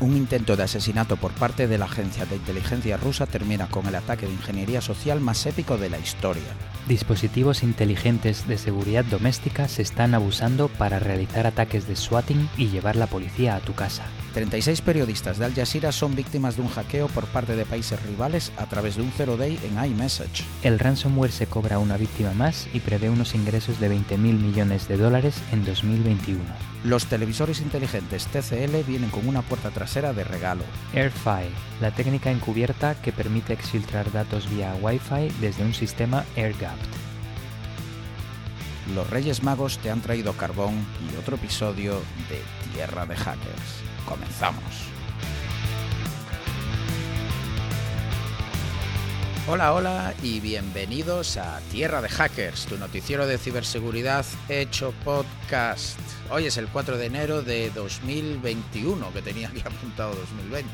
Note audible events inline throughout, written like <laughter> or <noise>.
Un intento de asesinato por parte de la agencia de inteligencia rusa termina con el ataque de ingeniería social más épico de la historia. Dispositivos inteligentes de seguridad doméstica se están abusando para realizar ataques de swatting y llevar la policía a tu casa. 36 periodistas de Al Jazeera son víctimas de un hackeo por parte de países rivales a través de un zero day en iMessage. El ransomware se cobra una víctima más y prevé unos ingresos de 20.000 millones de dólares en 2021. Los televisores inteligentes TCL vienen con una puerta trasera de regalo. AirFi, la técnica encubierta que permite exfiltrar datos vía Wi-Fi desde un sistema AirGapped. Los Reyes Magos te han traído carbón y otro episodio de Tierra de Hackers. Comenzamos. Hola, hola y bienvenidos a Tierra de Hackers, tu noticiero de ciberseguridad hecho podcast. Hoy es el 4 de enero de 2021, que tenía aquí apuntado 2020.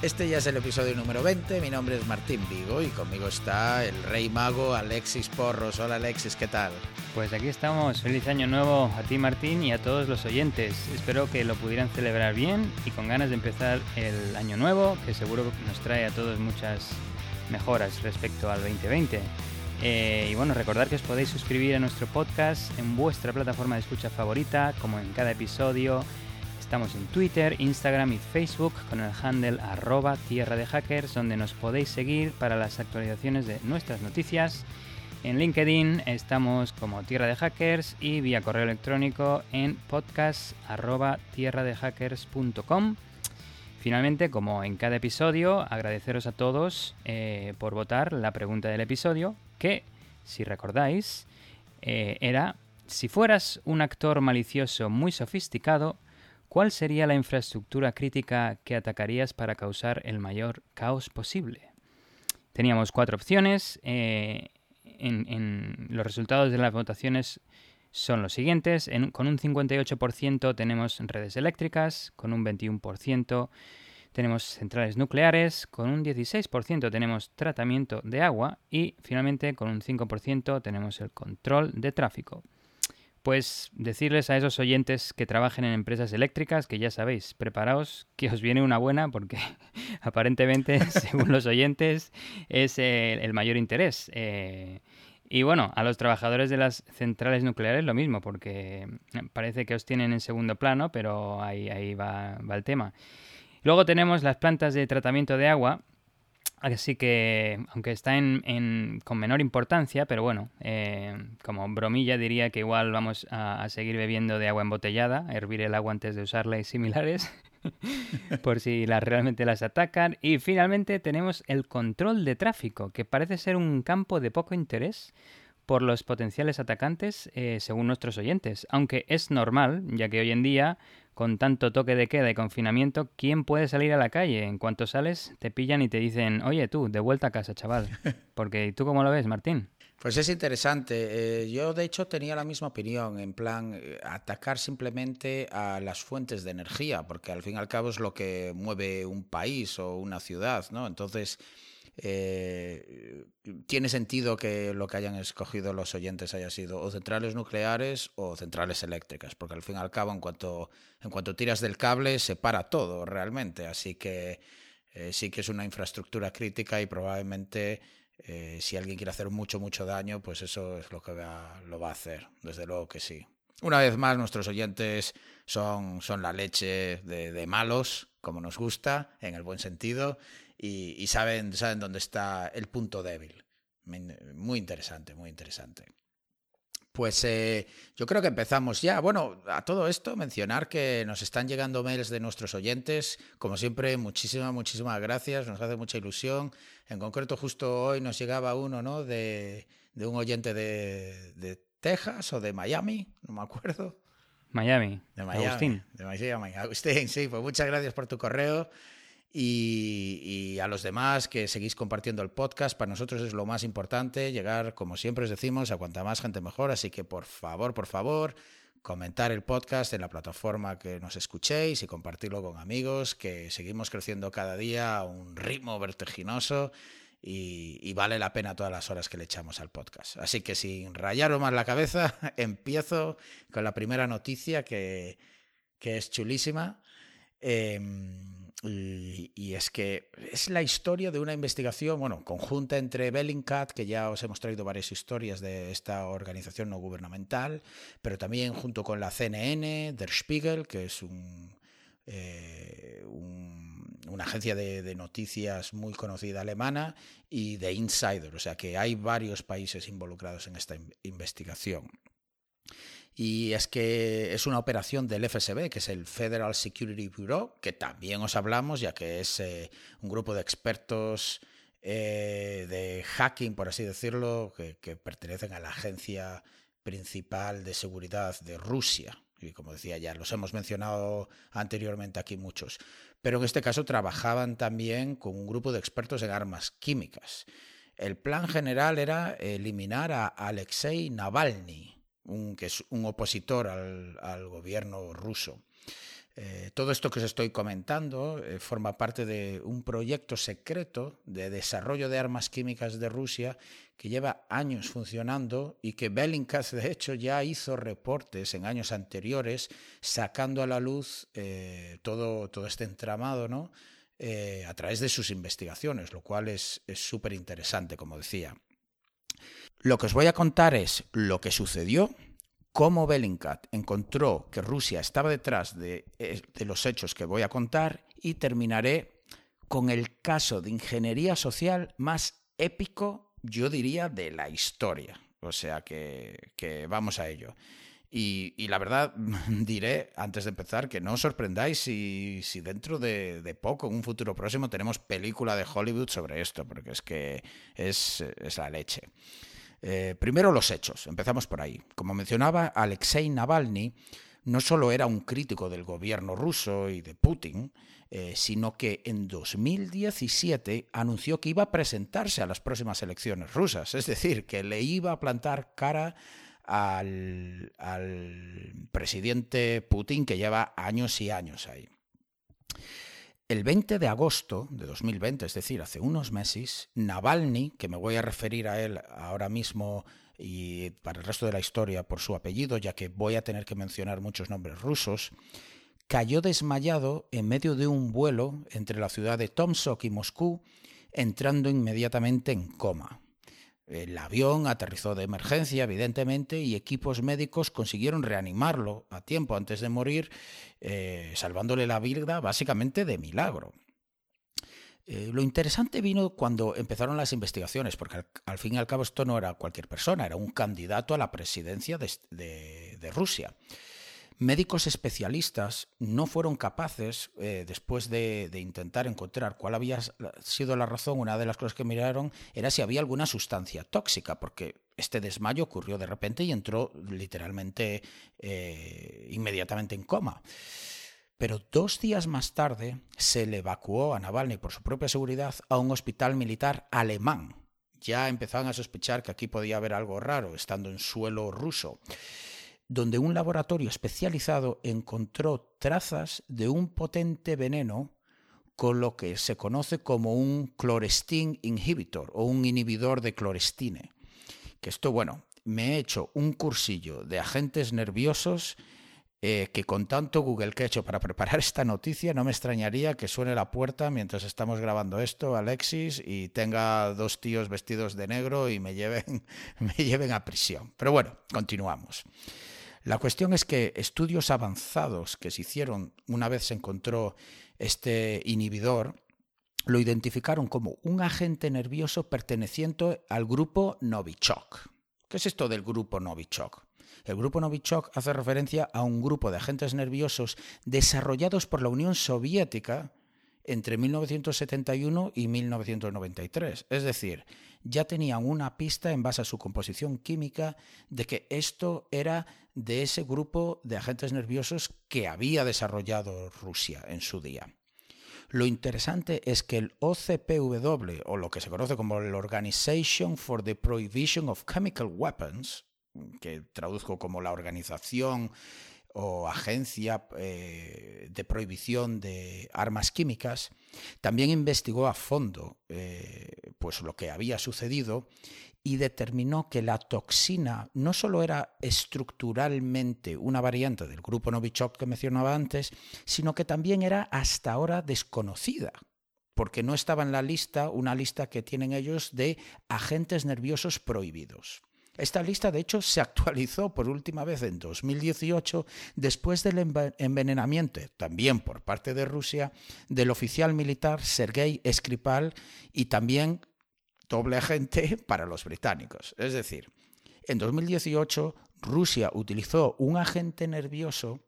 Este ya es el episodio número 20, mi nombre es Martín Vigo y conmigo está el rey mago Alexis Porros. Hola Alexis, ¿qué tal? Pues aquí estamos, feliz año nuevo a ti Martín y a todos los oyentes. Espero que lo pudieran celebrar bien y con ganas de empezar el año nuevo, que seguro nos trae a todos muchas mejoras respecto al 2020. Eh, y bueno, recordar que os podéis suscribir a nuestro podcast en vuestra plataforma de escucha favorita, como en cada episodio Estamos en Twitter, Instagram y Facebook con el handle arroba tierra de hackers donde nos podéis seguir para las actualizaciones de nuestras noticias. En LinkedIn estamos como Tierra de Hackers y vía correo electrónico en podcast arroba. Finalmente, como en cada episodio, agradeceros a todos eh, por votar la pregunta del episodio, que, si recordáis, eh, era, si fueras un actor malicioso muy sofisticado, ¿Cuál sería la infraestructura crítica que atacarías para causar el mayor caos posible? Teníamos cuatro opciones. Eh, en, los resultados de las votaciones son los siguientes. con un 58% tenemos redes eléctricas, con un 21% tenemos centrales nucleares, con un 16% tenemos tratamiento de agua y finalmente con un 5% tenemos el control de tráfico. Pues decirles a esos oyentes que trabajen en empresas eléctricas que ya sabéis, preparaos que os viene una buena porque <laughs> aparentemente, <laughs> según los oyentes, es el, mayor interés. Eh, y bueno, a los trabajadores de las centrales nucleares lo mismo, porque parece que os tienen en segundo plano, pero ahí, ahí va, va el tema. Luego tenemos las plantas de tratamiento de agua, Así que, aunque está en, con menor importancia, pero bueno, eh, como bromilla diría que igual vamos a, seguir bebiendo de agua embotellada, hervir el agua antes de usarla y similares, <laughs> por si realmente las atacan. Y finalmente tenemos el control de tráfico, que parece ser un campo de poco interés por los potenciales atacantes, eh, según nuestros oyentes, aunque es normal, ya que hoy en día con tanto toque de queda y confinamiento, ¿quién puede salir a la calle? En cuanto sales, te pillan y te dicen, oye tú, de vuelta a casa, chaval. <laughs> Porque ¿tú cómo lo ves, Martín? Pues es interesante. Eh, yo, de hecho, tenía la misma opinión, en plan, eh, atacar simplemente a las fuentes de energía, porque al fin y al cabo es lo que mueve un país o una ciudad, ¿no? Entonces, eh, tiene sentido que lo que hayan escogido los oyentes haya sido o centrales nucleares o centrales eléctricas, porque al fin y al cabo, en cuanto, en cuanto tiras del cable, se para todo realmente. Así que eh, sí que es una infraestructura crítica y probablemente eh, si alguien quiere hacer mucho, mucho daño, pues eso es lo que lo va a hacer. Desde luego que sí. Una vez más, nuestros oyentes son, son la leche de malos, como nos gusta, en el buen sentido y, saben, saben dónde está el punto débil. Muy interesante, muy interesante. Pues eh, yo creo que empezamos ya. Bueno, a todo esto mencionar que nos están llegando mails de nuestros oyentes. Como siempre, muchísimas, muchísimas gracias. Nos hace mucha ilusión. En concreto, justo hoy nos llegaba uno, ¿no? De, de un oyente de, de, Texas o de Miami, no me acuerdo. Miami. De Miami. Agustín. De Miami. Agustín, sí, pues muchas gracias por tu correo. Y, a los demás que seguís compartiendo el podcast. Para nosotros es lo más importante, llegar, como siempre os decimos, a cuanta más gente mejor. Así que por favor, por favor, comentar el podcast en la plataforma que nos escuchéis y compartirlo con amigos, que seguimos creciendo cada día a un ritmo vertiginoso y, vale la pena todas las horas que le echamos al podcast. Así que sin rayaros más la cabeza, <laughs> empiezo con la primera noticia que, que es chulísima Em, y, es que es la historia de una investigación, bueno, conjunta entre Bellingcat, que ya os hemos traído varias historias de esta organización no gubernamental, pero también junto con la CNN, Der Spiegel, que es un, eh, una agencia de, noticias muy conocida alemana, y de Insider, o sea que hay varios países involucrados en esta investigación. Y es que es una operación del FSB, que es el Federal Security Bureau, que también os hablamos, ya que es eh, un grupo de expertos eh, de hacking, por así decirlo, que, que, pertenecen a la agencia principal de seguridad de Rusia. Y como decía ya, los hemos mencionado anteriormente aquí muchos. Pero en este caso trabajaban también con un grupo de expertos en armas químicas. El plan general era eliminar a Alexei Navalny, un, que es un opositor al, al gobierno ruso. Eh, todo esto que os estoy comentando eh, forma parte de un proyecto secreto de desarrollo de armas químicas de Rusia que lleva años funcionando y que Bellingcat, de hecho, ya hizo reportes en años anteriores sacando a la luz eh, todo, todo este entramado ¿no? A través de sus investigaciones, lo cual es súper interesante, como decía. Lo que os voy a contar es lo que sucedió, cómo Bellingcat encontró que Rusia estaba detrás de, eh, de, los hechos que voy a contar y terminaré con el caso de ingeniería social más épico, yo diría, de la historia. O sea que, vamos a ello. Y, la verdad, <laughs> diré antes de empezar que no os sorprendáis si, dentro de, poco, en un futuro próximo, tenemos película de Hollywood sobre esto, porque es que es la leche. Eh, primero los hechos, empezamos por ahí. Como mencionaba, Alexei Navalny no solo era un crítico del gobierno ruso y de Putin, eh, sino que en 2017 anunció que iba a presentarse a las próximas elecciones rusas, es decir, que le iba a plantar cara al, al presidente Putin que lleva años y años ahí. El 20 de agosto de 2020, es decir, hace unos meses, Navalny, que me voy a referir a él ahora mismo y para el resto de la historia por su apellido, ya que voy a tener que mencionar muchos nombres rusos, cayó desmayado en medio de un vuelo entre la ciudad de Tomsk y Moscú, entrando inmediatamente en coma. El avión aterrizó de emergencia, evidentemente, y equipos médicos consiguieron reanimarlo a tiempo antes de morir, eh, salvándole la vida básicamente de milagro. Eh, lo interesante vino cuando empezaron las investigaciones, porque al, fin y al cabo esto no era cualquier persona, era un candidato a la presidencia de, de, de Rusia médicos especialistas no fueron capaces, eh, después de, intentar encontrar cuál había sido la razón, una de las cosas que miraron era si había alguna sustancia tóxica, porque este desmayo ocurrió de repente y entró literalmente eh, inmediatamente en coma. Pero dos días más tarde se le evacuó a Navalny por su propia seguridad a un hospital militar alemán. Ya empezaban a sospechar que aquí podía haber algo raro, estando en suelo ruso donde un laboratorio especializado encontró trazas de un potente veneno con lo que se conoce como un clorestin inhibitor o un inhibidor de clorestine. Que esto, bueno, me he hecho un cursillo de agentes nerviosos eh, que con tanto Google que he hecho para <laughs> preparar esta noticia, no me extrañaría que suene la puerta mientras estamos grabando esto, Alexis, y tenga dos tíos vestidos de negro y me lleven, <laughs> me lleven a prisión. Pero bueno, continuamos. La cuestión es que estudios avanzados que se hicieron una vez se encontró este inhibidor, lo identificaron como un agente nervioso perteneciente al grupo Novichok. ¿Qué es esto del grupo Novichok? El grupo Novichok hace referencia a un grupo de agentes nerviosos desarrollados por la Unión Soviética entre 1971 y 1993. Es decir, ya tenían una pista en base a su composición química de que esto era de ese grupo de agentes nerviosos que había desarrollado Rusia en su día. Lo interesante es que el OCPW, o lo que se conoce como el Organization for the Prohibition of Chemical Weapons, que traduzco como la Organización o Agencia eh, de Prohibición de Armas Químicas, también investigó a fondo eh, pues lo que había sucedido y determinó que la toxina no solo era estructuralmente una variante del grupo Novichok que mencionaba antes, sino que también era hasta ahora desconocida, porque no estaba en la lista, una lista que tienen ellos de agentes nerviosos prohibidos. Esta lista, de hecho, se actualizó por última vez en 2018 después del envenenamiento, también por parte de Rusia, del oficial militar Sergei Skripal y también doble agente para los británicos. Es decir, en 2018 Rusia utilizó un agente nervioso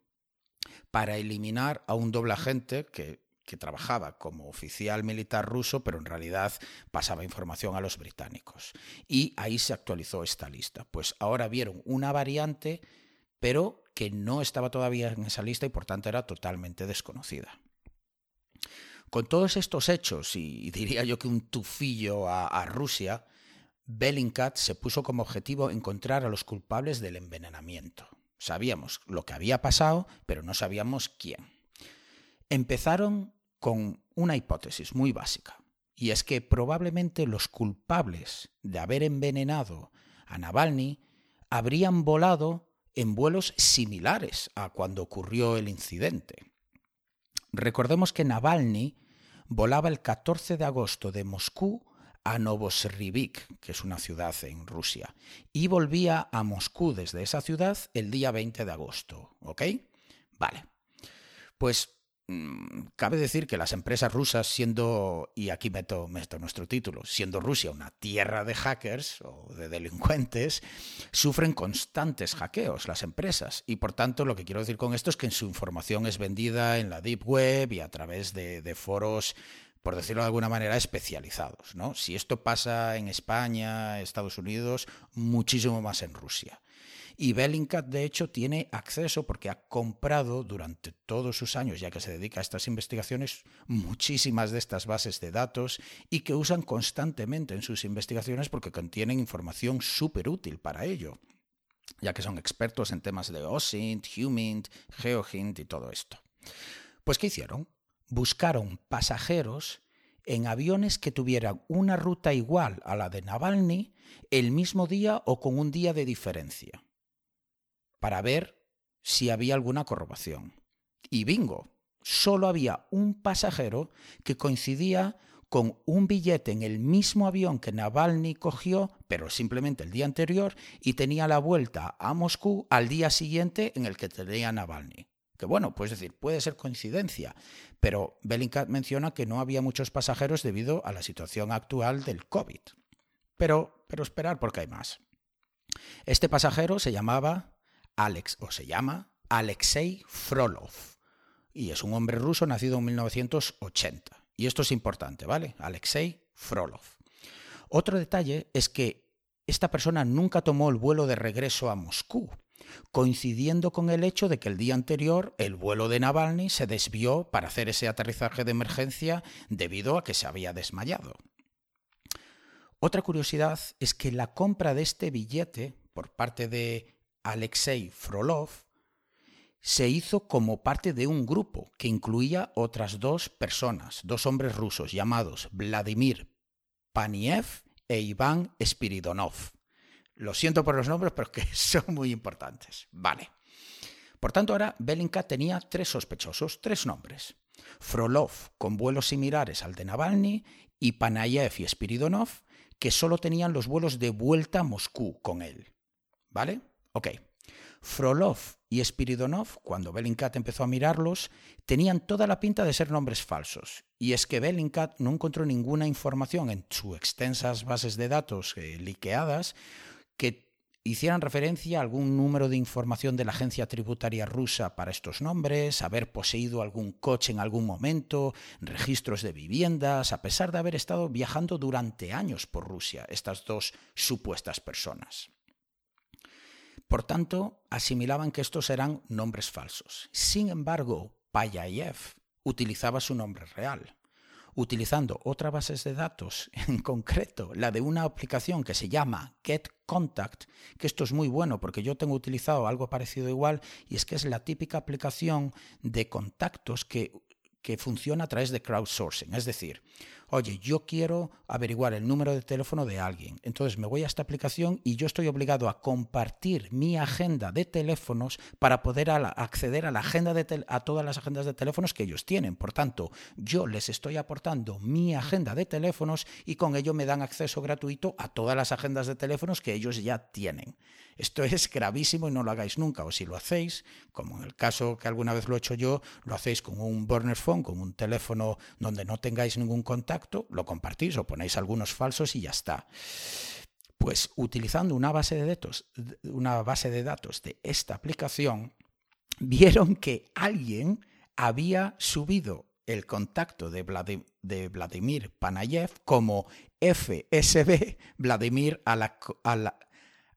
para eliminar a un doble agente que que trabajaba como oficial militar ruso, pero en realidad pasaba información a los británicos. Y ahí se actualizó esta lista. Pues ahora vieron una variante, pero que no estaba todavía en esa lista y por tanto era totalmente desconocida. Con todos estos hechos, y diría yo que un tufillo a, Rusia, Bellingcat se puso como objetivo encontrar a los culpables del envenenamiento. Sabíamos lo que había pasado, pero no sabíamos quién. Empezaron con una hipótesis muy básica, y es que probablemente los culpables de haber envenenado a Navalny habrían volado en vuelos similares a cuando ocurrió el incidente. Recordemos que Navalny volaba el 14 de agosto de Moscú a Novosibirsk, que es una ciudad en Rusia, y volvía a Moscú desde esa ciudad el día 20 de agosto. ¿Ok? Vale. Pues cabe decir que las empresas rusas, siendo, y aquí meto, meto, nuestro título, siendo Rusia una tierra de hackers o de delincuentes, sufren constantes hackeos las empresas. Y por tanto, lo que quiero decir con esto es que su información es vendida en la Deep Web y a través de, de foros por decirlo de alguna manera, especializados. ¿no? Si esto pasa en España, Estados Unidos, muchísimo más en Rusia. Y Bellingcat, de hecho, tiene acceso porque ha comprado durante todos sus años, ya que se dedica a estas investigaciones, muchísimas de estas bases de datos y que usan constantemente en sus investigaciones porque contienen información súper útil para ello ya que son expertos en temas de OSINT, HUMINT, GeoHint y todo esto. Pues ¿qué hicieron? Buscaron pasajeros en aviones que tuvieran una ruta igual a la de Navalny el mismo día o con un día de diferencia para ver si había alguna corrobación. Y bingo, solo había un pasajero que coincidía con un billete en el mismo avión que Navalny cogió, pero simplemente el día anterior, y tenía la vuelta a Moscú al día siguiente en el que tenía Navalny. Que bueno, pues decir, puede ser coincidencia, pero Bellingcat menciona que no había muchos pasajeros debido a la situación actual del COVID. Pero, pero esperar porque hay más. Este pasajero se llamaba Alex, o se llama Alexei Frolov, y es un hombre ruso nacido en 1980. Y esto es importante, ¿vale? Alexei Frolov. Otro detalle es que esta persona nunca tomó el vuelo de regreso a Moscú, coincidiendo con el hecho de que el día anterior el vuelo de Navalny se desvió para hacer ese aterrizaje de emergencia debido a que se había desmayado. Otra curiosidad es que la compra de este billete por parte de Alexei Frolov, se hizo como parte de un grupo que incluía otras dos personas, dos hombres rusos llamados Vladimir Paniev e Iván Spiridonov. Lo siento por los nombres, pero que <laughs> son muy importantes. Vale. Por tanto, ahora Belinka tenía tres sospechosos, tres nombres. Frolov, con vuelos similares al de Navalny, y Panayev y Spiridonov, que solo tenían los vuelos de vuelta a Moscú con él. ¿Vale? Ok. Frolov y Spiridonov, cuando Bellingcat empezó a mirarlos, tenían toda la pinta de ser nombres falsos. Y es que Bellingcat no encontró ninguna información en sus extensas bases de datos eh, liqueadas que hicieran referencia a algún número de información de la agencia tributaria rusa para estos nombres, haber poseído algún coche en algún momento, registros de viviendas, a pesar de haber estado viajando durante años por Rusia, estas dos supuestas personas. Por tanto, asimilaban que estos eran nombres falsos. Sin embargo, Payayev utilizaba su nombre real. utilizando otra base de datos, <laughs> en concreto la de una aplicación que se llama Get Contact, que esto es muy bueno porque yo tengo utilizado algo parecido igual y es que es la típica aplicación de contactos que, que funciona a través de crowdsourcing. Es decir, oye, yo quiero averiguar el número de teléfono de alguien. Entonces me voy a esta aplicación y yo estoy obligado a compartir mi agenda de teléfonos para poder acceder a la agenda de a todas las agendas de teléfonos que ellos tienen. Por tanto, yo les estoy aportando mi agenda de teléfonos y con ello me dan acceso gratuito a todas las agendas de teléfonos que ellos ya tienen. Esto es gravísimo y no lo hagáis nunca. O si lo hacéis, como en el caso que alguna vez lo he hecho yo, lo hacéis con un burner phone, con un teléfono donde no tengáis ningún contacto, lo compartís o ponéis algunos falsos y ya está. Pues utilizando una base de datos, una base de datos de esta aplicación, vieron que alguien había subido el contacto de, Vladimir Panayev como FSB Vladimir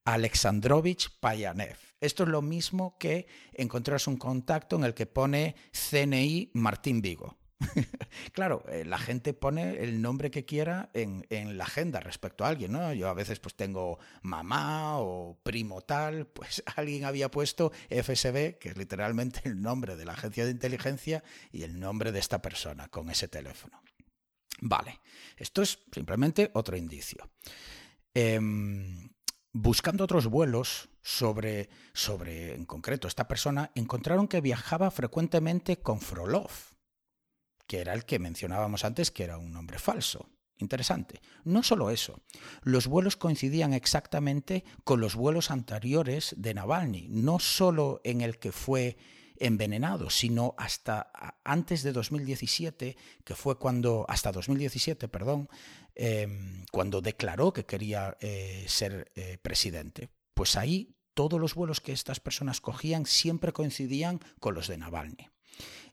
Alexandrovich Payanev. Esto es lo mismo que encontrarse un contacto en el que pone CNI Martín Vigo. <laughs> claro, eh, la gente pone el nombre que quiera en, la agenda respecto a alguien, ¿no? Yo a veces pues tengo mamá o primo tal, <laughs> pues alguien había puesto FSB, que es literalmente el nombre de la agencia de inteligencia y el nombre de esta persona con ese teléfono. Vale, esto es simplemente otro indicio. Em, buscando otros vuelos sobre, sobre, en concreto, esta persona, encontraron que viajaba frecuentemente con Frolov, que era el que mencionábamos antes que era un nombre falso. Interesante. No solo eso, los vuelos coincidían exactamente con los vuelos anteriores de Navalny, no solo en el que fue envenenado, sino hasta antes de 2017, que fue cuando, hasta 2017, perdón, Em, cuando declaró que quería eh, ser eh, presidente. Pues ahí todos los vuelos que estas personas cogían siempre coincidían con los de Navalny.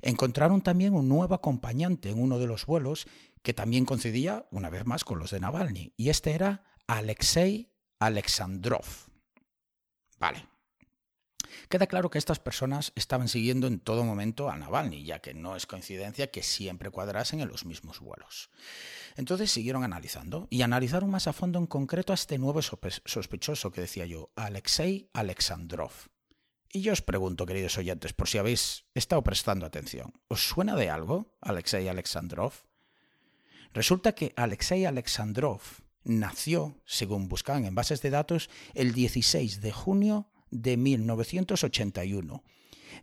Encontraron también un nuevo acompañante en uno de los vuelos que también coincidía, una vez más, con los de Navalny, y este era Alexei Alexandrov. Vale, Queda claro que estas personas estaban siguiendo en todo momento a Navalny, ya que no es coincidencia que siempre cuadrasen en los mismos vuelos. Entonces siguieron analizando y analizaron más a fondo en concreto a este nuevo sospechoso que decía yo, Alexei Alexandrov. Y yo os pregunto, queridos oyentes, por si habéis estado prestando atención, ¿os suena de algo Alexei Alexandrov? Resulta que Alexei Alexandrov nació, según buscaban en bases de datos, el 16 de junio de 1981.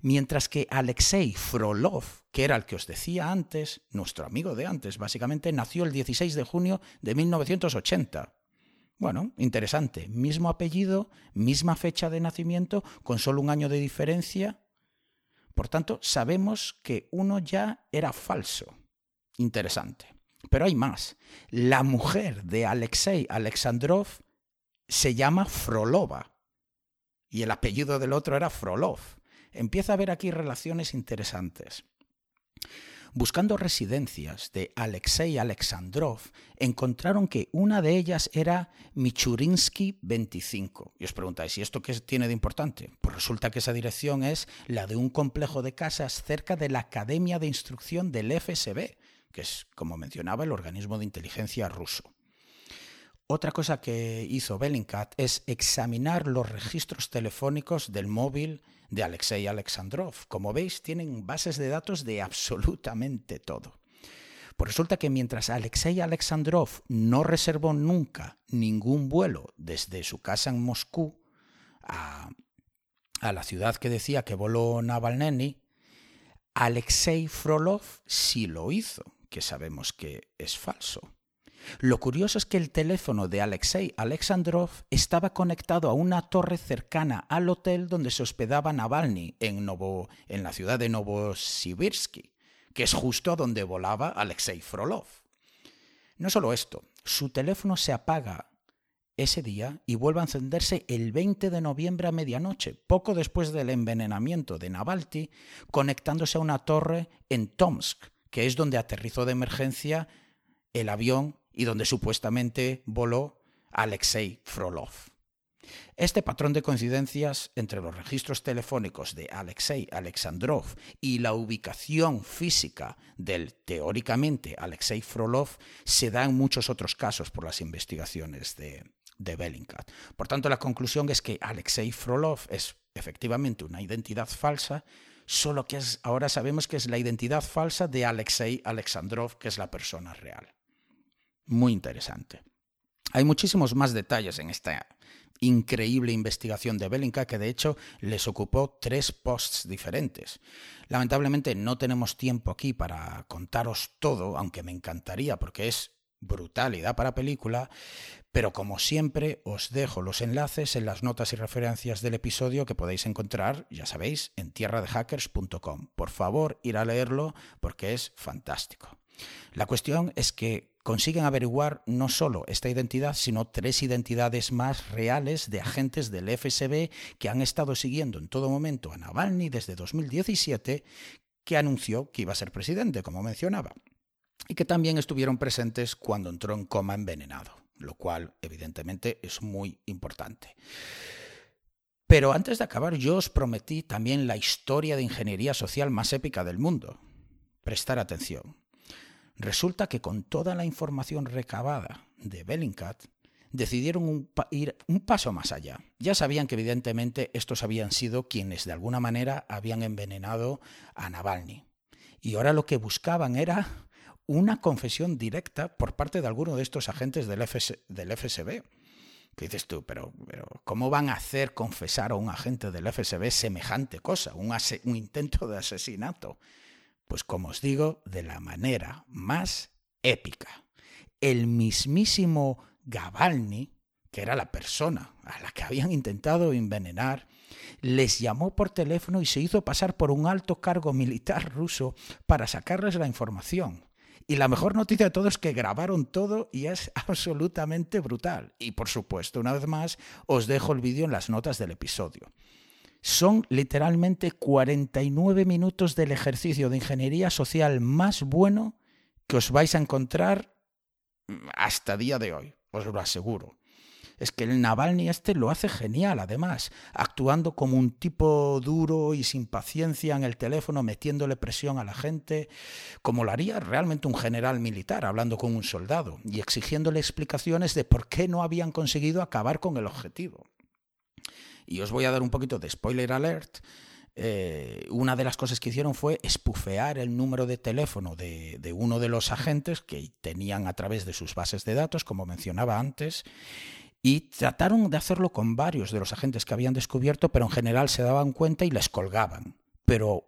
Mientras que Alexei Frolov, que era el que os decía antes, nuestro amigo de antes, básicamente nació el 16 de junio de 1980. Bueno, interesante. Mismo apellido, misma fecha de nacimiento, con solo un año de diferencia. Por tanto, sabemos que uno ya era falso. Interesante. Pero hay más. La mujer de Alexei Alexandrov se llama Frolova y el apellido del otro era Frolov. Empieza a haber aquí relaciones interesantes. Buscando residencias de Alexei Alexandrov, encontraron que una de ellas era Michurinsky 25. Y os preguntáis, ¿y esto qué tiene de importante? Pues resulta que esa dirección es la de un complejo de casas cerca de la Academia de Instrucción del FSB, que es, como mencionaba, el organismo de inteligencia ruso. Otra cosa que hizo Bellingcat es examinar los registros telefónicos del móvil de Alexei Alexandrov. Como veis, tienen bases de datos de absolutamente todo. Pues resulta que mientras Alexei Alexandrov no reservó nunca ningún vuelo desde su casa en Moscú a, a la ciudad que decía que voló Navalny, Alexei Frolov sí lo hizo, que sabemos que es falso. Lo curioso es que el teléfono de Alexei Alexandrov estaba conectado a una torre cercana al hotel donde se hospedaba Navalny en, Novo, en la ciudad de Novosibirsky, que es justo donde volaba Alexei Frolov. No solo esto, su teléfono se apaga ese día y vuelve a encenderse el 20 de noviembre a medianoche, poco después del envenenamiento de Navalny, conectándose a una torre en Tomsk, que es donde aterrizó de emergencia el avión y donde supuestamente voló Alexei Frolov. Este patrón de coincidencias entre los registros telefónicos de Alexei Alexandrov y la ubicación física del teóricamente Alexei Frolov se da en muchos otros casos por las investigaciones de, de Bellingcat. Por tanto, la conclusión es que Alexei Frolov es efectivamente una identidad falsa, solo que ahora sabemos que es la identidad falsa de Alexei Alexandrov, que es la persona real. Muy interesante. Hay muchísimos más detalles en esta increíble investigación de Bellingcat que de hecho les ocupó tres posts diferentes. Lamentablemente no tenemos tiempo aquí para contaros todo, aunque me encantaría porque es brutal y da para película, pero como siempre os dejo los enlaces en las notas y referencias del episodio que podéis encontrar, ya sabéis, en tierradehackers.com. Por favor, ir a leerlo porque es fantástico. La cuestión es que consiguen averiguar no solo esta identidad, sino tres identidades más reales de agentes del FSB que han estado siguiendo en todo momento a Navalny desde 2017, que anunció que iba a ser presidente, como mencionaba, y que también estuvieron presentes cuando entró en coma envenenado, lo cual evidentemente es muy importante. Pero antes de acabar, yo os prometí también la historia de ingeniería social más épica del mundo. Prestar atención. Resulta que con toda la información recabada de Bellingcat, decidieron ir un paso más allá. Ya sabían que evidentemente estos habían sido quienes de alguna manera habían envenenado a Navalny. Y ahora lo que buscaban era una confesión directa por parte de alguno de estos agentes del, FSB. ¿Qué dices tú? Pero, ¿cómo van a hacer confesar a un agente del FSB semejante cosa? Un intento de asesinato. Pues como os digo, de la manera más épica. El mismísimo Gavalny, que era la persona a la que habían intentado envenenar, les llamó por teléfono y se hizo pasar por un alto cargo militar ruso para sacarles la información. Y la mejor noticia de todo es que grabaron todo y es <laughs> absolutamente brutal. Y por supuesto, una vez más, os dejo el vídeo en las notas del episodio. Son literalmente 49 minutos del ejercicio de ingeniería social más bueno que os vais a encontrar hasta día de hoy, os lo aseguro. Es que el Navalny este lo hace genial, además, actuando como un tipo duro y sin paciencia en el teléfono, metiéndole presión a la gente, como lo haría realmente un general militar, hablando con un soldado y exigiéndole explicaciones de por qué no habían conseguido acabar con el objetivo. Y os voy a dar un poquito de spoiler alert. Eh, una de las cosas que hicieron fue espufear el número de teléfono de, de, uno de los agentes que tenían a través de sus bases de datos, como mencionaba antes, y trataron de hacerlo con varios de los agentes que habían descubierto, pero en general se daban cuenta y les colgaban. Pero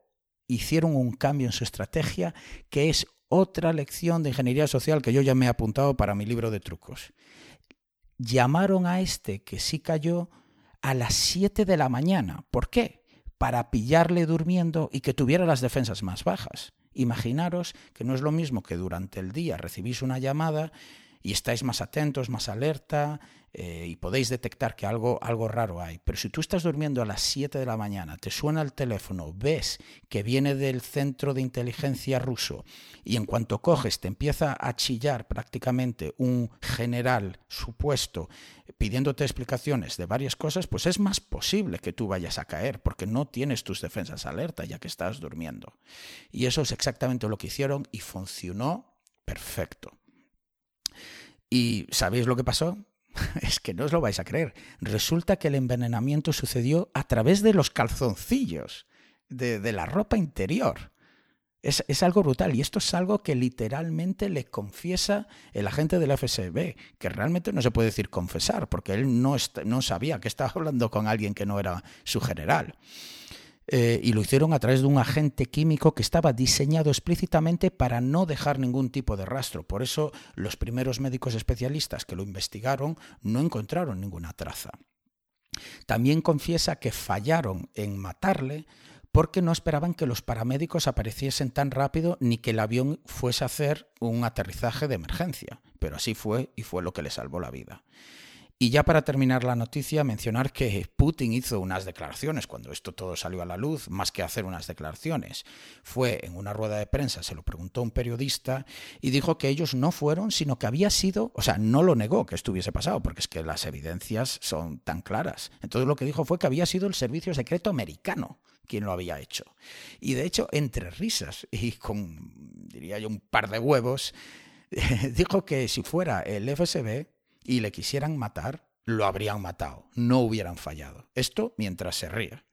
hicieron un cambio en su estrategia que es otra lección de ingeniería social que yo ya me he apuntado para mi libro de trucos. Llamaron a este que sí cayó a las 7 de la mañana. ¿Por qué? Para pillarle durmiendo y que tuviera las defensas más bajas. Imaginaros que no es lo mismo que durante el día recibís una llamada y estáis más atentos, más alerta eh, y podéis detectar que algo, algo raro hay. Pero si tú estás durmiendo a las 7 de la mañana, te suena el teléfono, ves que viene del centro de inteligencia ruso y en cuanto coges te empieza a chillar prácticamente un general supuesto pidiéndote explicaciones de varias cosas, pues es más posible que tú vayas a caer porque no tienes tus defensas alerta ya que estás durmiendo. Y eso es exactamente lo que hicieron y funcionó perfecto. ¿Y sabéis lo que pasó? <laughs> es que no os lo vais a creer. Resulta que el envenenamiento sucedió a través de los calzoncillos, de, la ropa interior. Es, es, algo brutal y esto es algo que literalmente le confiesa el agente del FSB, que realmente no se puede decir confesar, porque él no, no sabía que estaba hablando con alguien que no era su general. Eh, y lo hicieron a través de un agente químico que estaba diseñado explícitamente para no dejar ningún tipo de rastro. Por eso los primeros médicos especialistas que lo investigaron no encontraron ninguna traza. También confiesa que fallaron en matarle porque no esperaban que los paramédicos apareciesen tan rápido ni que el avión fuese a hacer un aterrizaje de emergencia. Pero así fue y fue lo que le salvó la vida. Y ya para terminar la noticia, mencionar que Putin hizo unas declaraciones cuando esto todo salió a la luz, más que hacer unas declaraciones. Fue en una rueda de prensa, se lo preguntó un periodista y dijo que ellos no fueron, sino que había sido, o sea, no lo negó que estuviese pasado, porque es que las evidencias son tan claras. Entonces lo que dijo fue que había sido el servicio secreto americano quien lo había hecho. Y de hecho, entre risas y con, diría yo, un par de huevos, <laughs> dijo que si fuera el FSB, y le quisieran matar, lo habrían matado, no hubieran fallado. Esto mientras se ría.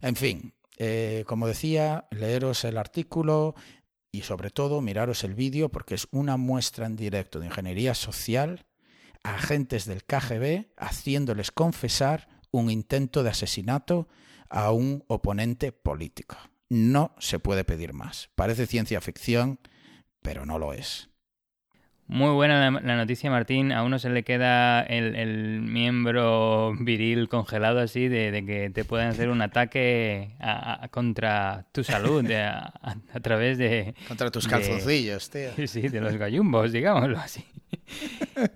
En fin, eh, como decía, leeros el artículo y sobre todo miraros el vídeo porque es una muestra en directo de ingeniería social a agentes del KGB haciéndoles confesar un intento de asesinato a un oponente político. No se puede pedir más. Parece ciencia ficción, pero no lo es. Muy buena la, noticia, Martín. A uno se le queda el, miembro viril congelado así de, que te puedan hacer un ataque contra tu salud a, través de... Contra tus calzoncillos, tío. <laughs> Sí, de los gallumbos, digámoslo así.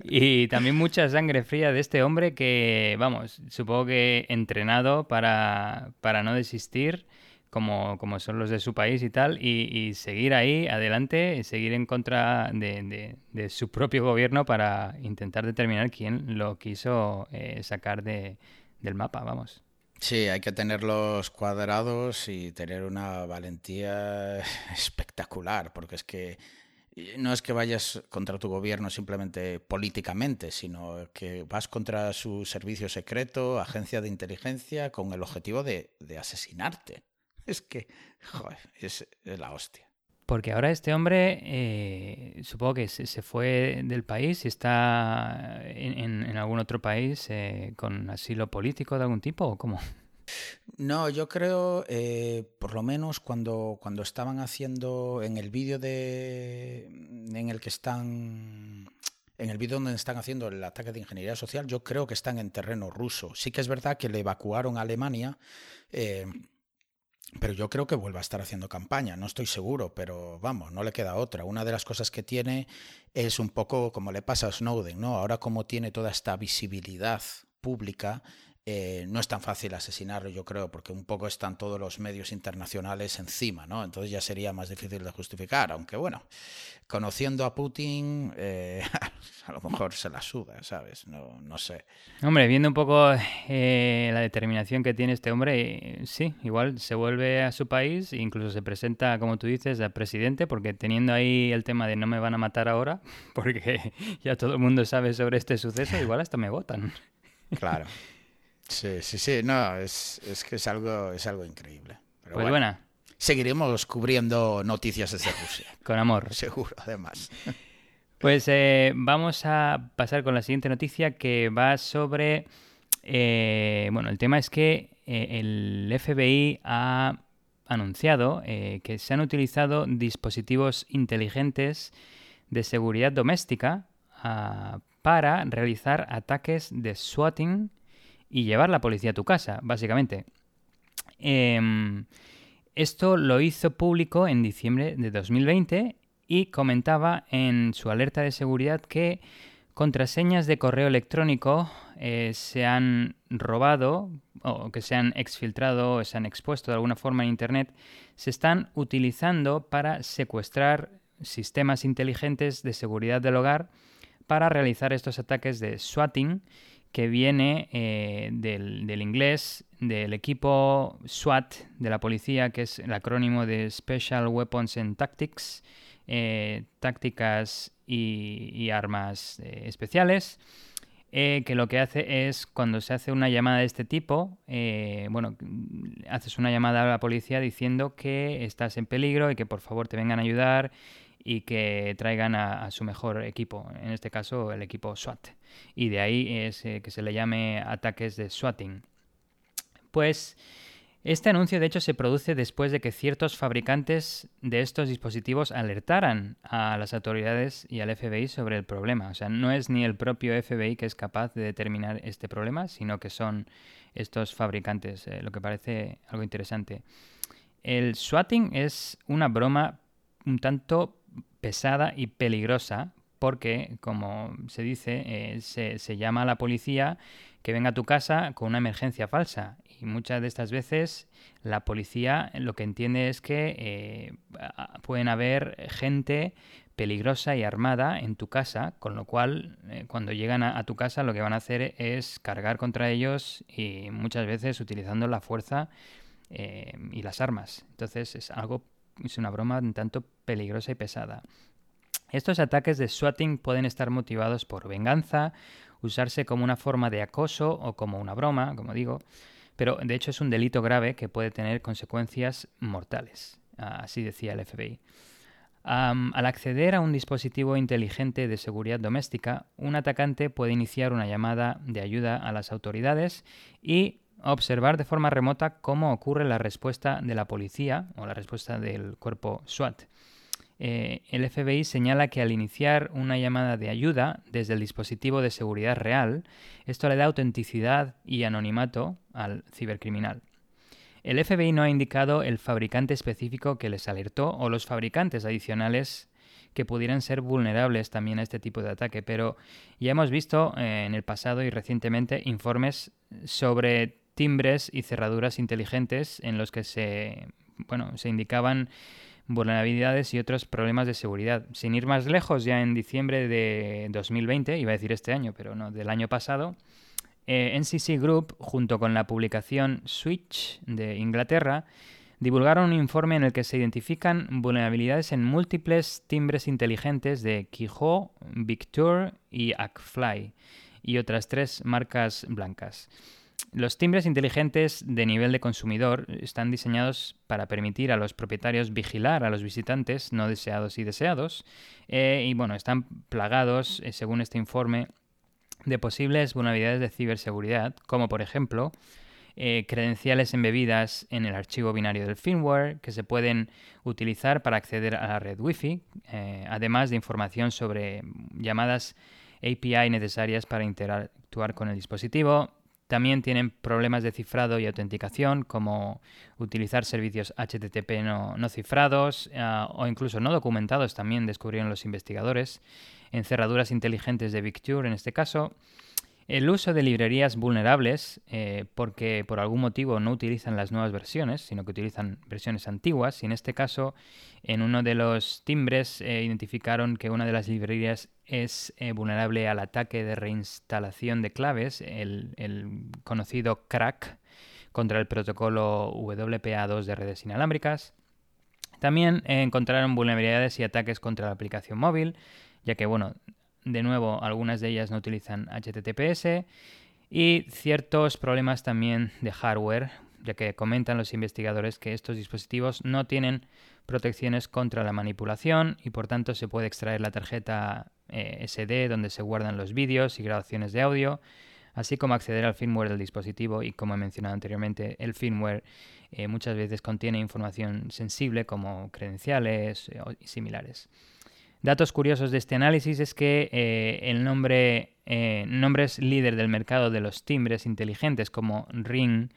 Y también mucha sangre fría de este hombre que, vamos, supongo que entrenado para, para no desistir como, como son los de su país y tal, y, seguir ahí adelante, y seguir en contra de, de, su propio gobierno para intentar determinar quién lo quiso eh, sacar de, del mapa, vamos. Sí, hay que tenerlos cuadrados y tener una valentía <laughs> espectacular, porque es que no es que vayas contra tu gobierno simplemente políticamente, sino que vas contra su servicio secreto, agencia de inteligencia, con el objetivo de, de asesinarte. Es que, joder, es, la hostia. Porque ahora este hombre, eh, supongo que se, fue del país y está en, algún otro país eh, con asilo político de algún tipo, ¿o cómo? No, yo creo, eh, por lo menos cuando, cuando estaban haciendo en el vídeo de en el que están en el vídeo donde están haciendo el ataque de ingeniería social, yo creo que están en terreno ruso. Sí que es verdad que le evacuaron a Alemania. Pero yo creo que vuelve a estar haciendo campaña, no estoy seguro, pero vamos, no le queda otra. Una de las cosas que tiene es un poco como le pasa a Snowden, ¿no? Ahora como tiene toda esta visibilidad pública, eh, no es tan fácil asesinarlo, yo creo, porque un poco están todos los medios internacionales encima, ¿no? Entonces ya sería más difícil de justificar, aunque bueno, conociendo a Putin, eh, <laughs> a lo mejor se la suda, ¿sabes? No, no sé. Hombre, viendo un poco eh, la determinación que tiene este hombre, sí, igual se vuelve a su país e incluso se presenta, como tú dices, a presidente, porque teniendo ahí el tema de no me van a matar ahora, <laughs> porque ya todo el mundo sabe sobre este suceso, igual hasta me votan. Claro. <laughs> Sí, sí, sí, no, es, es que es algo, es algo increíble. Pero pues buena. Seguiremos cubriendo noticias desde Rusia. <laughs> Con amor. Seguro, además. <laughs> Pues eh, vamos a pasar con la siguiente noticia que va sobre... Eh, bueno, el tema es que eh, el FBI ha anunciado que se han utilizado dispositivos inteligentes de seguridad doméstica ah, para realizar ataques de swatting y llevar la policía a tu casa, básicamente. Em, esto lo hizo público en diciembre de 2020 y comentaba en su alerta de seguridad que contraseñas de correo electrónico eh, se han robado o que se han exfiltrado o se han expuesto de alguna forma en Internet, se están utilizando para secuestrar sistemas inteligentes de seguridad del hogar para realizar estos ataques de swatting que viene eh, del, inglés del equipo SWAT de la policía, que es el acrónimo de Special Weapons and Tactics, eh, tácticas y, armas eh, especiales. que lo que hace es, cuando se hace una llamada de este tipo, bueno, haces una llamada a la policía diciendo que estás en peligro y que por favor te vengan a ayudar y que traigan a, su mejor equipo, en este caso el equipo SWAT. Y de ahí es eh, que se le llame ataques de swatting. Pues este anuncio de hecho se produce después de que ciertos fabricantes de estos dispositivos alertaran a las autoridades y al FBI sobre el problema. O sea, no es ni el propio FBI que es capaz de determinar este problema, sino que son estos fabricantes, eh, lo que parece algo interesante. El swatting es una broma un tanto pesada y peligrosa porque, como se dice, eh, se, llama a la policía que venga a tu casa con una emergencia falsa. Y muchas de estas veces la policía lo que entiende es que eh, pueden haber gente peligrosa y armada en tu casa, con lo cual eh, cuando llegan a, tu casa lo que van a hacer es cargar contra ellos y muchas veces utilizando la fuerza y las armas. Entonces es algo, es una broma un tanto peligrosa y pesada. Estos ataques de swatting pueden estar motivados por venganza, usarse como una forma de acoso o como una broma, como digo, pero de hecho es un delito grave que puede tener consecuencias mortales, así decía el FBI. al acceder a un dispositivo inteligente de seguridad doméstica, un atacante puede iniciar una llamada de ayuda a las autoridades y observar de forma remota cómo ocurre la respuesta de la policía o la respuesta del cuerpo SWAT. Eh, el FBI señala que al iniciar una llamada de ayuda desde el dispositivo de seguridad real, esto le da autenticidad y anonimato al cibercriminal. El FBI no ha indicado el fabricante específico que les alertó o los fabricantes adicionales que pudieran ser vulnerables también a este tipo de ataque, pero ya hemos visto eh, en el pasado y recientemente informes sobre timbres y cerraduras inteligentes en los que se, bueno, se indicaban vulnerabilidades y otros problemas de seguridad. Sin ir más lejos, ya en diciembre de 2020, iba a decir este año, pero no, del año pasado, eh, NCC Group, junto con la publicación Switch de Inglaterra, divulgaron un informe en el que se identifican vulnerabilidades en múltiples timbres inteligentes de Quijo, Victor y Acfly, y otras tres marcas blancas. Los timbres inteligentes de nivel de consumidor están diseñados para permitir a los propietarios vigilar a los visitantes no deseados y deseados eh, y bueno, están plagados, eh, según este informe, de posibles vulnerabilidades de ciberseguridad, como por ejemplo eh, credenciales embebidas en el archivo binario del firmware que se pueden utilizar para acceder a la red Wi-Fi, además de información sobre llamadas API necesarias para interactuar con el dispositivo, también tienen problemas de cifrado y autenticación, como utilizar servicios HTTP no, cifrados eh, o incluso no documentados, también descubrieron los investigadores, en cerraduras inteligentes de Victure en este caso, el uso de librerías vulnerables, eh, porque por algún motivo no utilizan las nuevas versiones, sino que utilizan versiones antiguas, y en este caso, en uno de los timbres eh, identificaron que una de las librerías es eh, vulnerable al ataque de reinstalación de claves, el, el conocido crack, contra el protocolo WPA2 de redes inalámbricas. También encontraron vulnerabilidades y ataques contra la aplicación móvil, ya que, bueno, de nuevo, algunas de ellas no utilizan HTTPS y ciertos problemas también de hardware, ya que comentan los investigadores que estos dispositivos no tienen protecciones contra la manipulación y por tanto se puede extraer la tarjeta eh, SD donde se guardan los vídeos y grabaciones de audio, así como acceder al firmware del dispositivo y como he mencionado anteriormente, el firmware eh, muchas veces contiene información sensible como credenciales eh, y similares. Datos curiosos de este análisis es que eh, el nombre, eh, nombres líder del mercado de los timbres inteligentes como Ring,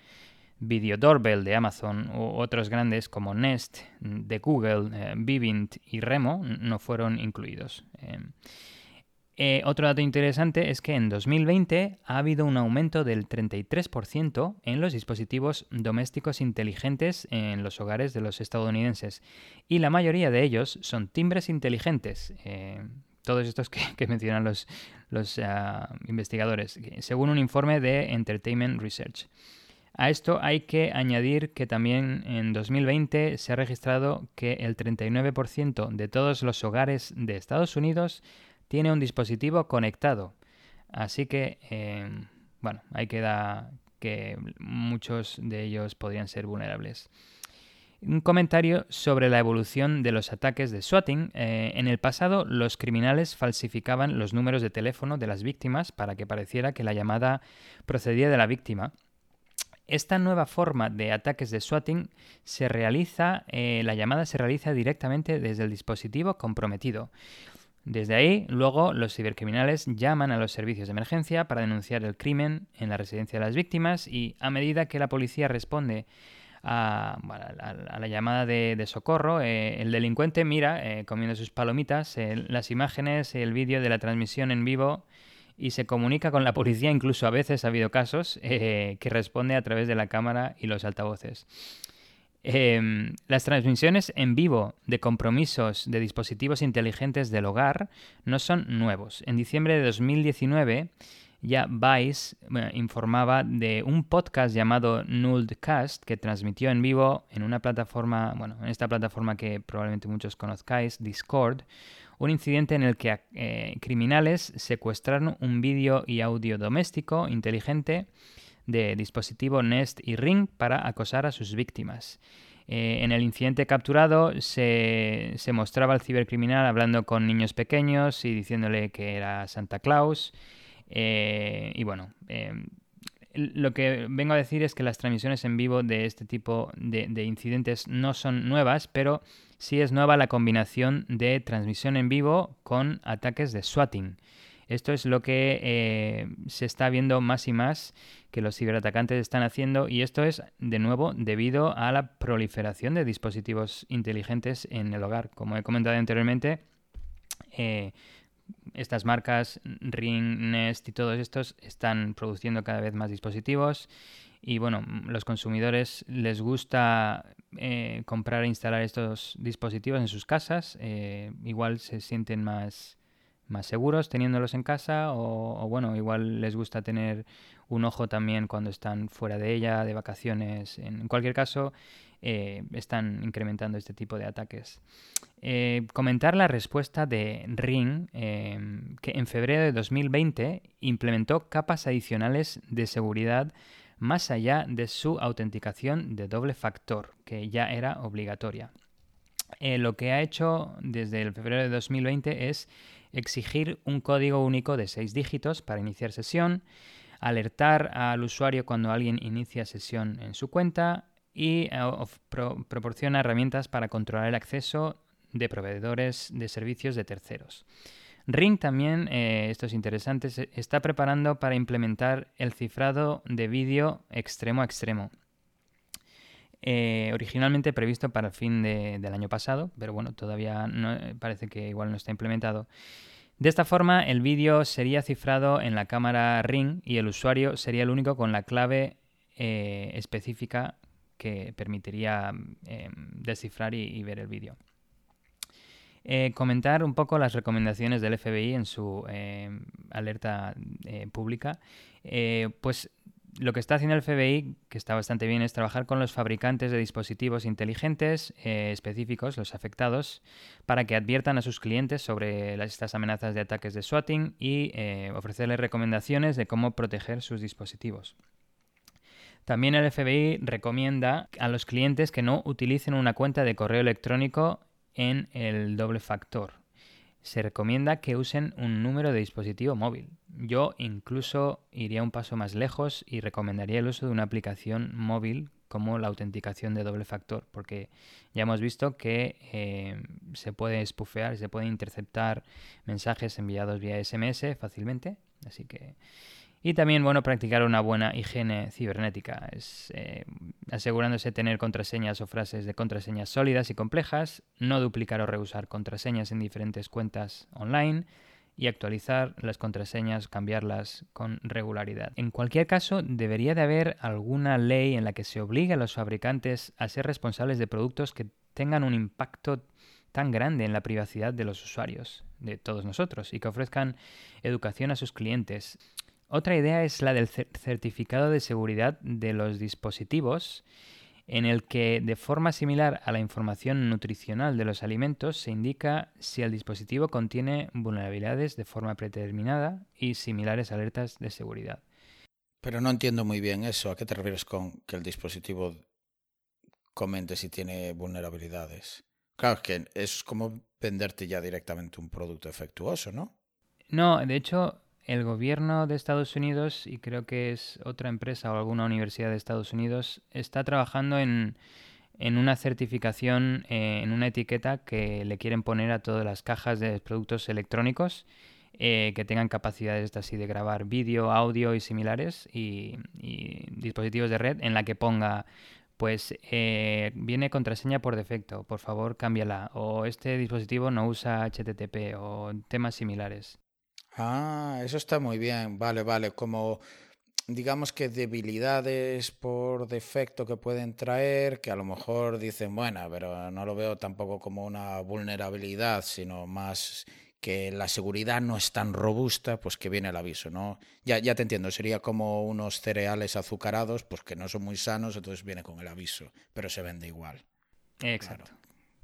Video Doorbell de Amazon u otros grandes como Nest de Google, eh, Vivint y Remo no fueron incluidos. Eh, otro dato interesante es que en 2020 ha habido un aumento del 33% en los dispositivos domésticos inteligentes en los hogares de los estadounidenses y la mayoría de ellos son timbres inteligentes. Eh, todos estos que, mencionan los, ah, investigadores, según un informe de Entertainment Research. A esto hay que añadir que también en 2020 se ha registrado que el 39% de todos los hogares de Estados Unidos tiene un dispositivo conectado. Así que, eh, bueno, ahí queda que muchos de ellos podrían ser vulnerables. Un comentario sobre la evolución de los ataques de swatting. Eh, en el pasado, los criminales falsificaban los números de teléfono de las víctimas para que pareciera que la llamada procedía de la víctima. Esta nueva forma de ataques de swatting se realiza, eh, la llamada se realiza directamente desde el dispositivo comprometido. Desde ahí, luego, los cibercriminales llaman a los servicios de emergencia para denunciar el crimen en la residencia de las víctimas y a medida que la policía responde a, la llamada de, socorro. Eh, el delincuente mira, eh, comiendo sus palomitas, las imágenes, el vídeo de la transmisión en vivo y se comunica con la policía, incluso a veces ha habido casos, que responde a través de la cámara y los altavoces. Em, las transmisiones en vivo de compromisos de dispositivos inteligentes del hogar no son nuevos. En diciembre de 2019 ya Vice informaba de un podcast llamado Nullcast que transmitió en vivo en una plataforma, bueno, en esta plataforma que probablemente muchos conozcáis, Discord, un incidente en el que eh, criminales secuestraron un vídeo y audio doméstico inteligente de dispositivo Nest y Ring para acosar a sus víctimas. Eh, en el incidente capturado se, se, mostraba al cibercriminal hablando con niños pequeños y diciéndole que era Santa Claus. Eh, y bueno, em, lo que vengo a decir es que las transmisiones en vivo de este tipo de, incidentes no son nuevas, pero sí es nueva la combinación de transmisión en vivo con ataques de swatting. Esto es lo que eh, se está viendo más y más que los ciberatacantes están haciendo y esto es de nuevo debido a la proliferación de dispositivos inteligentes en el hogar. Como he comentado anteriormente, eh, estas marcas, Ring, Nest y todos estos, están produciendo cada vez más dispositivos y bueno, los consumidores les gusta eh, comprar e instalar estos dispositivos en sus casas, igual se sienten más, más seguros teniéndolos en casa o, bueno, igual les gusta tener un ojo también cuando están fuera de ella, de vacaciones. En cualquier caso, eh, están incrementando este tipo de ataques. Eh, comentar la respuesta de Ring, em, que en febrero de 2020 implementó capas adicionales de seguridad más allá de su autenticación de doble factor, que ya era obligatoria. Eh, lo que ha hecho desde el febrero de 2020 es exigir un código único de seis dígitos para iniciar sesión, alertar al usuario cuando alguien inicia sesión en su cuenta, y eh, proporciona herramientas para controlar el acceso de proveedores de servicios de terceros. Ring también, eh, esto es interesante, está preparando para implementar el cifrado de vídeo extremo a extremo. Eh, originalmente previsto para el fin del año pasado, pero bueno, todavía no, parece que igual no está implementado. De esta forma, el vídeo sería cifrado en la cámara Ring y el usuario sería el único con la clave específica que permitiría descifrar y, ver el vídeo. Eh, comentar un poco las recomendaciones del FBI en su alerta eh, pública. Eh, pues lo que está haciendo el FBI, que está bastante bien, es trabajar con los fabricantes de dispositivos inteligentes específicos, los afectados, para que adviertan a sus clientes sobre estas amenazas de ataques de swatting y ofrecerles recomendaciones de cómo proteger sus dispositivos. También el FBI recomienda a los clientes que no utilicen una cuenta de correo electrónico en el doble factor. Se recomienda que usen un número de dispositivo móvil. Yo incluso iría un paso más lejos y recomendaría el uso de una aplicación móvil como la autenticación de doble factor, porque ya hemos visto que eh, se puede spoofear, se pueden interceptar mensajes enviados vía SMS fácilmente, así que y también, bueno, practicar una buena higiene cibernética, eh, asegurándose de tener contraseñas o frases de contraseñas sólidas y complejas, no duplicar o reusar contraseñas en diferentes cuentas online y actualizar las contraseñas, cambiarlas con regularidad. En cualquier caso, debería de haber alguna ley en la que se obligue a los fabricantes a ser responsables de productos que tengan un impacto tan grande en la privacidad de los usuarios, de todos nosotros, y que ofrezcan educación a sus clientes. Otra idea es la del certificado de seguridad de los dispositivos, en el que, de forma similar a la información nutricional de los alimentos, se indica si el dispositivo contiene vulnerabilidades de forma predeterminada y similares alertas de seguridad. Pero no entiendo muy bien eso. ¿A qué te refieres con que el dispositivo comente si tiene vulnerabilidades? Claro, es que es como venderte ya directamente un producto defectuoso, ¿no? No, de hecho, el gobierno de Estados Unidos, y creo que es otra empresa o alguna universidad de Estados Unidos, está trabajando en, en una certificación, eh, en una etiqueta que le quieren poner a todas las cajas de productos electrónicos eh, que tengan capacidades así de grabar vídeo, audio y similares y, dispositivos de red en la que ponga pues eh, viene contraseña por defecto, por favor cámbiala, o este dispositivo no usa HTTP o temas similares. Ah, eso está muy bien, vale, vale, como digamos que debilidades por defecto que pueden traer, que a lo mejor dicen, bueno, pero no lo veo tampoco como una vulnerabilidad, sino más que la seguridad no es tan robusta, pues que viene el aviso, ¿no? Ya, ya te entiendo, sería como unos cereales azucarados, pues que no son muy sanos, entonces viene con el aviso, pero se vende igual. Exacto.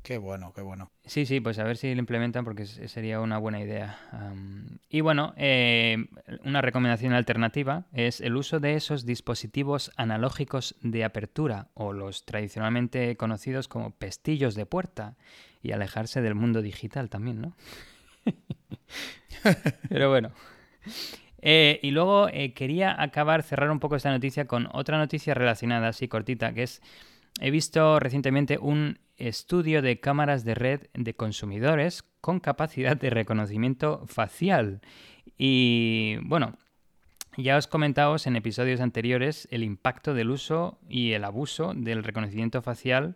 Qué bueno, qué bueno. Sí, sí, pues a ver si lo implementan porque sería una buena idea. y bueno, eh, una recomendación alternativa es el uso de esos dispositivos analógicos de apertura o los tradicionalmente conocidos como pestillos de puerta y alejarse del mundo digital también, ¿no? <laughs> Pero bueno. Eh, y luego eh, quería acabar, cerrar un poco esta noticia con otra noticia relacionada, así cortita, que es, he visto recientemente un estudio de cámaras de red de consumidores con capacidad de reconocimiento facial. Y bueno, ya os comentamos en episodios anteriores el impacto del uso y el abuso del reconocimiento facial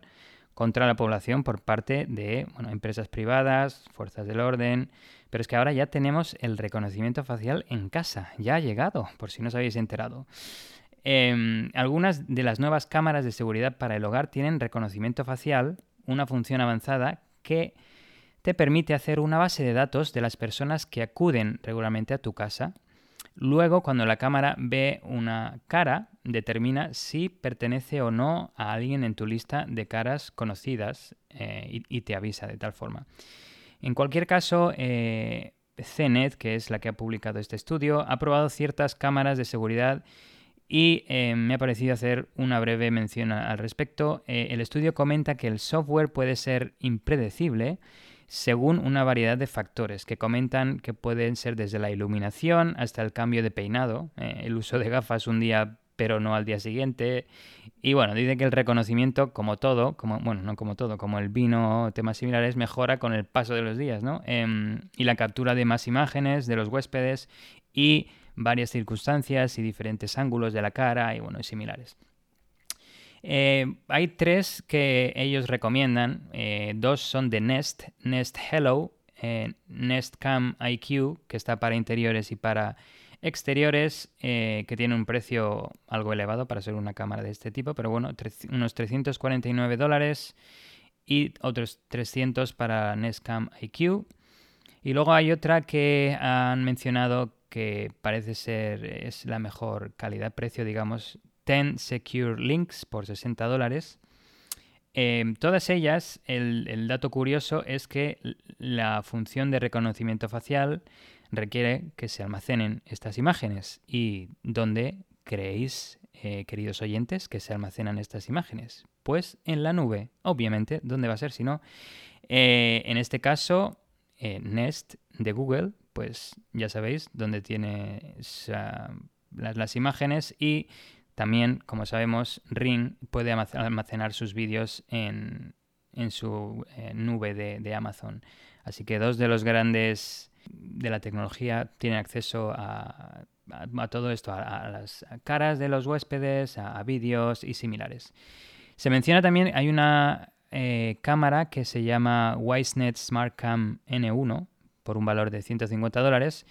contra la población por parte de empresas privadas, fuerzas del orden, pero es que ahora ya tenemos el reconocimiento facial en casa, ya ha llegado, por si no os habéis enterado. Em, algunas de las nuevas cámaras de seguridad para el hogar tienen reconocimiento facial, una función avanzada que te permite hacer una base de datos de las personas que acuden regularmente a tu casa Luego, cuando la cámara ve una cara, determina si pertenece o no a alguien en tu lista de caras conocidas eh, y, te avisa de tal forma. En cualquier caso, eh, CNET, que es la que ha publicado este estudio, ha probado ciertas cámaras de seguridad y eh, me ha parecido hacer una breve mención al respecto. el estudio comenta que el software puede ser impredecible según una variedad de factores que comentan que pueden ser desde la iluminación hasta el cambio de peinado, eh, el uso de gafas un día pero no al día siguiente. Y bueno, dice que el reconocimiento, como todo, como, bueno, no como todo, como el vino o temas similares, mejora con el paso de los días, ¿no? Em, y la captura de más imágenes de los huéspedes y varias circunstancias y diferentes ángulos de la cara y bueno, y similares. Eh, hay tres que ellos recomiendan. Eh, dos son de Nest, Nest Hello, eh, Nest Cam IQ, que está para interiores y para exteriores, que tiene un precio algo elevado para ser una cámara de este tipo, pero bueno, unos 349 dólares y otros 300 para Nest Cam IQ. Y luego hay otra que han mencionado que parece ser es la mejor calidad-precio, digamos, 10 Secure Links por 60 dólares. Em, todas ellas, el, dato curioso es que la función de reconocimiento facial requiere que se almacenen estas imágenes. ¿Y dónde creéis, eh, queridos oyentes, que se almacenan estas imágenes? Pues en la nube, obviamente. ¿Dónde va a ser si no? Eh, en este caso, eh, Nest de Google, pues ya sabéis dónde tiene las, las imágenes y también, como sabemos, Ring puede almacenar sus vídeos en, su eh, nube de, Amazon. Así que dos de los grandes de la tecnología tienen acceso a, todo esto, a, las caras de los huéspedes, a, vídeos y similares. Se menciona también, hay una eh, cámara que se llama WiseNet SmartCam N1 por un valor de 150 dólares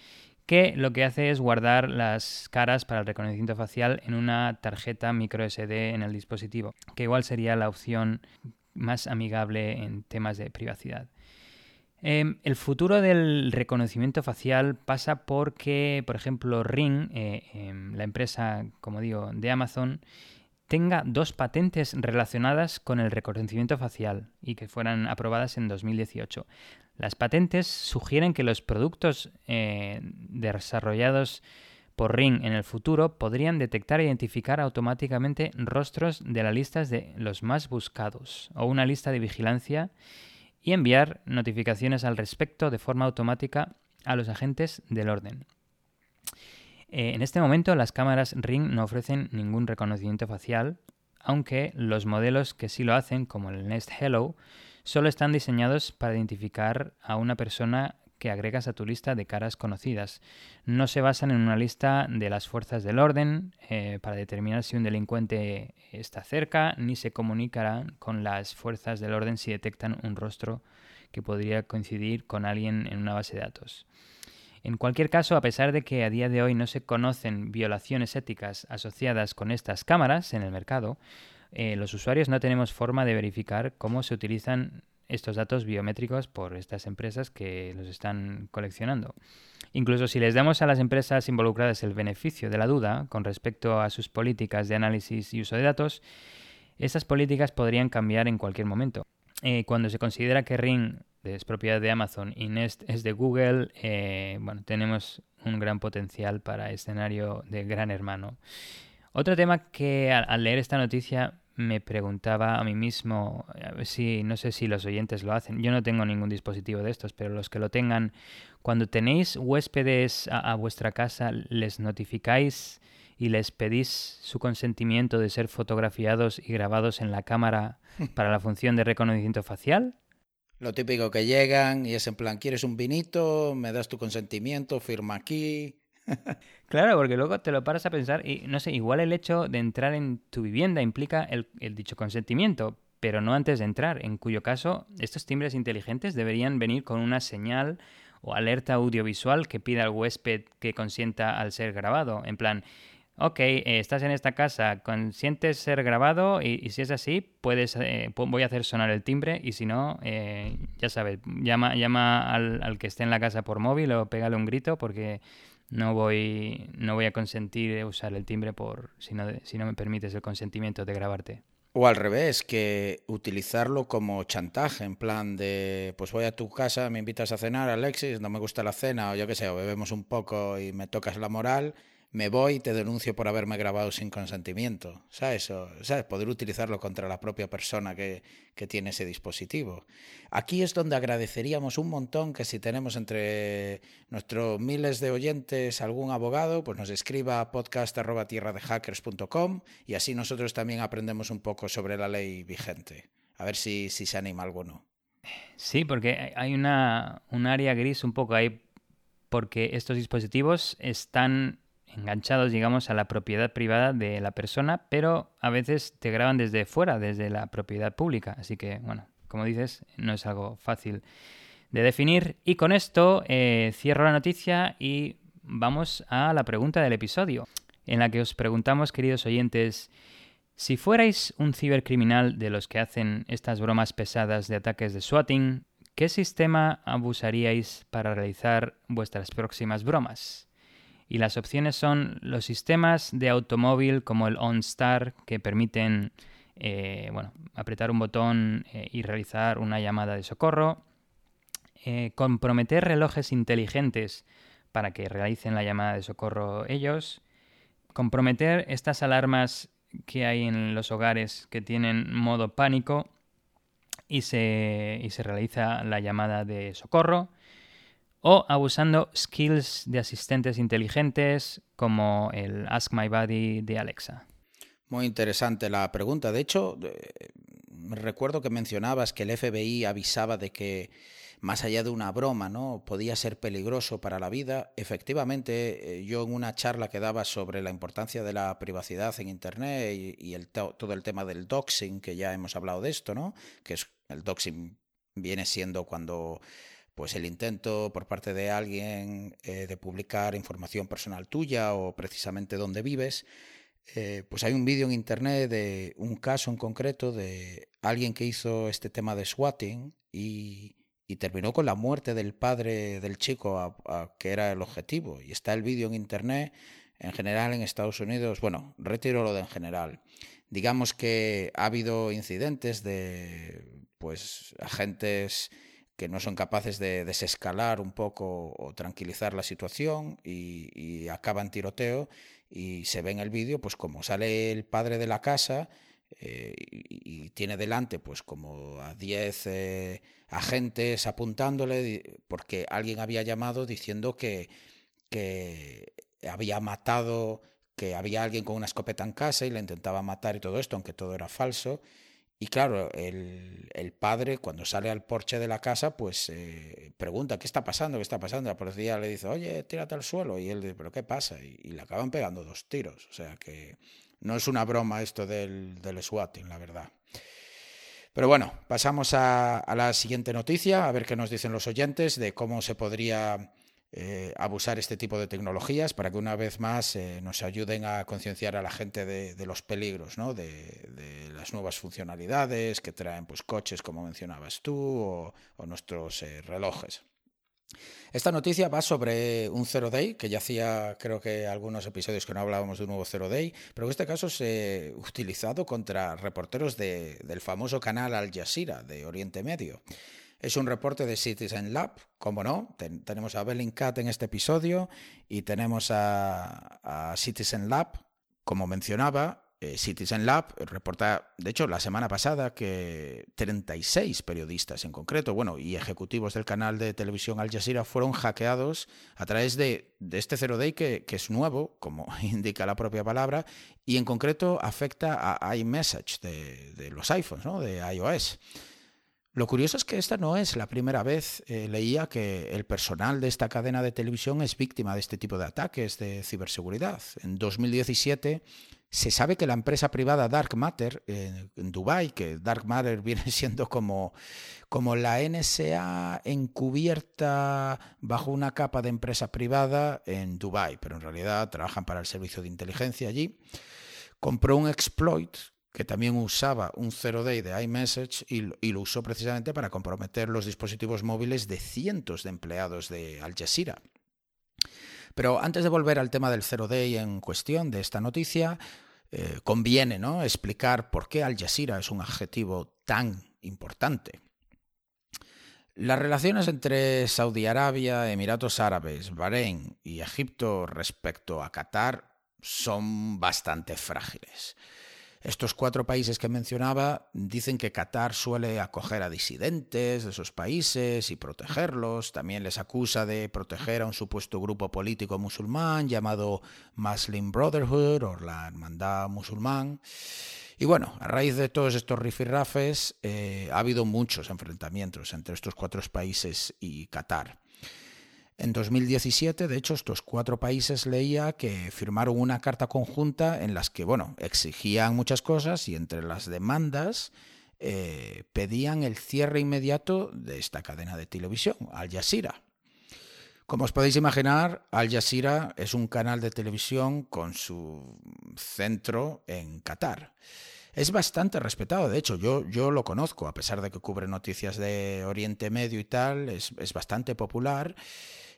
que lo que hace es guardar las caras para el reconocimiento facial en una tarjeta micro SD en el dispositivo, que igual sería la opción más amigable en temas de privacidad. Em, el futuro del reconocimiento facial pasa porque, por ejemplo, Ring, eh, em, la empresa, como digo, de Amazon, tenga dos patentes relacionadas con el reconocimiento facial y que fueran aprobadas en 2018. Las patentes sugieren que los productos eh, desarrollados por Ring en el futuro podrían detectar e identificar automáticamente rostros de las listas de los más buscados o una lista de vigilancia y enviar notificaciones al respecto de forma automática a los agentes del orden. Eh, en este momento las cámaras Ring no ofrecen ningún reconocimiento facial, aunque los modelos que sí lo hacen, como el Nest Hello, solo están diseñados para identificar a una persona que agregas a tu lista de caras conocidas. No se basan en una lista de las fuerzas del orden eh, para determinar si un delincuente está cerca, ni se comunicarán con las fuerzas del orden si detectan un rostro que podría coincidir con alguien en una base de datos. En cualquier caso, a pesar de que a día de hoy no se conocen violaciones éticas asociadas con estas cámaras en el mercado, eh, los usuarios no tenemos forma de verificar cómo se utilizan estos datos biométricos por estas empresas que los están coleccionando. Incluso si les damos a las empresas involucradas el beneficio de la duda con respecto a sus políticas de análisis y uso de datos, estas políticas podrían cambiar en cualquier momento. Eh, cuando se considera que Ring es propiedad de Amazon y Nest es de Google, eh, bueno, tenemos un gran potencial para escenario de gran hermano. Otro tema que al leer esta noticia me preguntaba a mí mismo, a ver si, no sé si los oyentes lo hacen, yo no tengo ningún dispositivo de estos, pero los que lo tengan, cuando tenéis huéspedes a, vuestra casa, ¿les notificáis y les pedís su consentimiento de ser fotografiados y grabados en la cámara <laughs> para la función de reconocimiento facial? Lo típico que llegan y es en plan, ¿quieres un vinito? ¿Me das tu consentimiento? Firma aquí. <laughs> claro, porque luego te lo paras a pensar y no sé, igual el hecho de entrar en tu vivienda implica el, dicho consentimiento, pero no antes de entrar, en cuyo caso estos timbres inteligentes deberían venir con una señal o alerta audiovisual que pida al huésped que consienta al ser grabado. En plan, ok, estás en esta casa, consientes ser grabado y, si es así, puedes, eh, voy a hacer sonar el timbre y si no, eh, ya sabes, llama, llama al, al, que esté en la casa por móvil o pégale un grito porque no voy, no voy a consentir usar el timbre por si no, si no me permites el consentimiento de grabarte. O al revés, que utilizarlo como chantaje, en plan de, pues voy a tu casa, me invitas a cenar, Alexis, no me gusta la cena, o yo qué sé, o bebemos un poco y me tocas la moral, me voy y te denuncio por haberme grabado sin consentimiento. ¿Sabes? O, ¿sabes? Poder utilizarlo contra la propia persona que, que, tiene ese dispositivo. Aquí es donde agradeceríamos un montón que si tenemos entre nuestros miles de oyentes algún abogado, pues nos escriba a podcast.tierradehackers.com y así nosotros también aprendemos un poco sobre la ley vigente. A ver si, si se anima alguno. Sí, porque hay una, un área gris un poco ahí porque estos dispositivos están enganchados, digamos, a la propiedad privada de la persona, pero a veces te graban desde fuera, desde la propiedad pública. Así que, bueno, como dices, no es algo fácil de definir. Y con esto eh, cierro la noticia y vamos a la pregunta del episodio, en la que os preguntamos, queridos oyentes, si fuerais un cibercriminal de los que hacen estas bromas pesadas de ataques de swatting, ¿qué sistema abusaríais para realizar vuestras próximas bromas? Y las opciones son los sistemas de automóvil como el OnStar que permiten eh, bueno, apretar un botón eh, y realizar una llamada de socorro. Eh, comprometer relojes inteligentes para que realicen la llamada de socorro ellos. Comprometer estas alarmas que hay en los hogares que tienen modo pánico y se, y se realiza la llamada de socorro o abusando skills de asistentes inteligentes como el Ask My Buddy de Alexa. Muy interesante la pregunta. De hecho, recuerdo que mencionabas que el FBI avisaba de que más allá de una broma, ¿no? Podía ser peligroso para la vida. Efectivamente, eh, yo en una charla que daba sobre la importancia de la privacidad en Internet y, el, todo el tema del doxing, que ya hemos hablado de esto, ¿no? Que es el doxing viene siendo cuando pues el intento por parte de alguien eh, de publicar información personal tuya o precisamente dónde vives, eh, pues hay un vídeo en internet de un caso en concreto de alguien que hizo este tema de swatting y, terminó con la muerte del padre del chico, que era el objetivo. Y está el vídeo en internet, en general en Estados Unidos, bueno, retiro lo de en general. Digamos que ha habido incidentes de pues agentes que no son capaces de desescalar un poco o tranquilizar la situación y, acaban tiroteo y se ve en el vídeo pues como sale el padre de la casa eh, y, tiene delante pues como a 10 eh, agentes apuntándole porque alguien había llamado diciendo que, que había matado, que había alguien con una escopeta en casa y le intentaba matar y todo esto, aunque todo era falso Y claro, el, el, padre cuando sale al porche de la casa, pues eh, pregunta, ¿qué está pasando? ¿Qué está pasando? La policía le dice, oye, tírate al suelo. Y él dice, ¿pero qué pasa? Y, le acaban pegando dos tiros. O sea que no es una broma esto del, del swatting, la verdad. Pero bueno, pasamos a, la siguiente noticia, a ver qué nos dicen los oyentes de cómo se podría eh, abusar este tipo de tecnologías para que una vez más eh, nos ayuden a concienciar a la gente de, los peligros, de, las nuevas funcionalidades que traen pues, coches, como mencionabas tú, o, nuestros eh, relojes. Esta noticia va sobre un Zero Day, que ya hacía creo que algunos episodios que no hablábamos de un nuevo Zero Day, pero en este caso se ha utilizado contra reporteros de, del famoso canal Al Jazeera de Oriente Medio. Es un reporte de Citizen Lab, como no, ten, tenemos a Bellingcat en este episodio y tenemos a, Citizen Lab, como mencionaba, eh, Citizen Lab reporta, de hecho, la semana pasada que 36 periodistas en concreto, bueno, y ejecutivos del canal de televisión Al Jazeera fueron hackeados a través de, este Zero Day que, que, es nuevo, como <laughs> indica la propia palabra, y en concreto afecta a iMessage de, de los iPhones, ¿no? de iOS. Lo curioso es que esta no es la primera vez, eh, leía que el personal de esta cadena de televisión es víctima de este tipo de ataques de ciberseguridad. En 2017 se sabe que la empresa privada Dark Matter eh, en Dubai, que Dark Matter <laughs> viene siendo como, como la NSA encubierta bajo una capa de empresa privada en Dubai, pero en realidad trabajan para el servicio de inteligencia allí, compró un exploit que también usaba un zero day de iMessage y, lo usó precisamente para comprometer los dispositivos móviles de cientos de empleados de Al Jazeera. Pero antes de volver al tema del zero day en cuestión de esta noticia, eh, conviene ¿no? explicar por qué Al Jazeera es un adjetivo tan importante. Las relaciones entre Saudi Arabia, Emiratos Árabes, Bahrein y Egipto respecto a Qatar son bastante frágiles. Estos cuatro países que mencionaba dicen que Qatar suele acoger a disidentes de esos países y protegerlos. También les acusa de proteger a un supuesto grupo político musulmán llamado Muslim Brotherhood o la Hermandad Musulmán. Y bueno, a raíz de todos estos rifirrafes eh, ha habido muchos enfrentamientos entre estos cuatro países y Qatar. En 2017, de hecho, estos cuatro países leía que firmaron una carta conjunta en las que, bueno, exigían muchas cosas y entre las demandas eh, pedían el cierre inmediato de esta cadena de televisión, Al Jazeera. Como os podéis imaginar, Al Jazeera es un canal de televisión con su centro en Qatar. Es bastante respetado, de hecho, yo, yo lo conozco, a pesar de que cubre noticias de Oriente Medio y tal, es, es bastante popular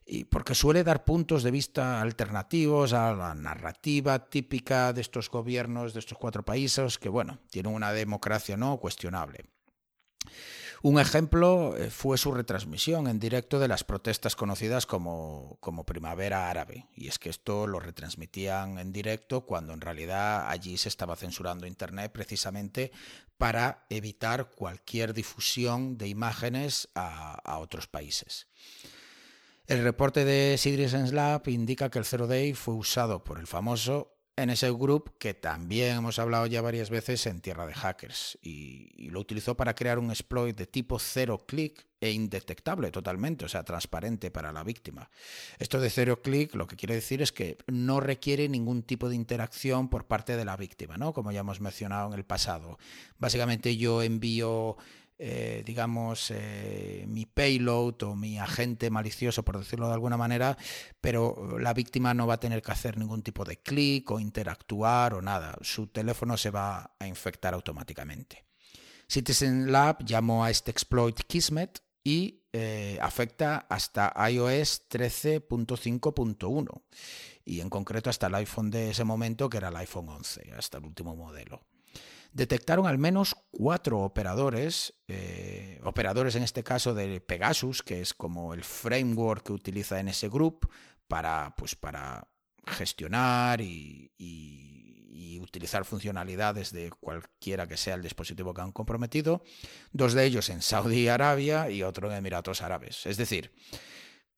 y porque suele dar puntos de vista alternativos a la narrativa típica de estos gobiernos de estos cuatro países que, bueno, tienen una democracia no cuestionable. Un ejemplo eh, fue su retransmisión en directo de las protestas conocidas como, como Primavera Árabe. Y es que esto lo retransmitían en directo cuando en realidad allí se estaba censurando Internet precisamente para evitar cualquier difusión de imágenes a, a otros países. El reporte de Citizen Lab indica que el Zero Day fue usado por el famoso NSA Group, que también hemos hablado ya varias veces en Tierra de Hackers, y, y, lo utilizó para crear un exploit de tipo cero clic e indetectable totalmente, o sea, transparente para la víctima. Esto de cero clic lo que quiere decir es que no requiere ningún tipo de interacción por parte de la víctima, ¿no? Como ya hemos mencionado en el pasado. Básicamente yo envío eh, digamos, eh, mi payload o mi agente malicioso, por decirlo de alguna manera, pero la víctima no va a tener que hacer ningún tipo de clic o interactuar o nada. Su teléfono se va a infectar automáticamente. Citizen Lab llamó a este exploit Kismet y eh, afecta hasta iOS 13.5.1 y en concreto hasta el iPhone de ese momento que era el iPhone 11, hasta el último modelo detectaron al menos cuatro operadores, eh, operadores en este caso de Pegasus, que es como el framework que utiliza en ese grupo para, pues, para gestionar y, utilizar funcionalidades de cualquiera que sea el dispositivo que han comprometido, dos de ellos en Saudi Arabia y otro en Emiratos Árabes. Es decir,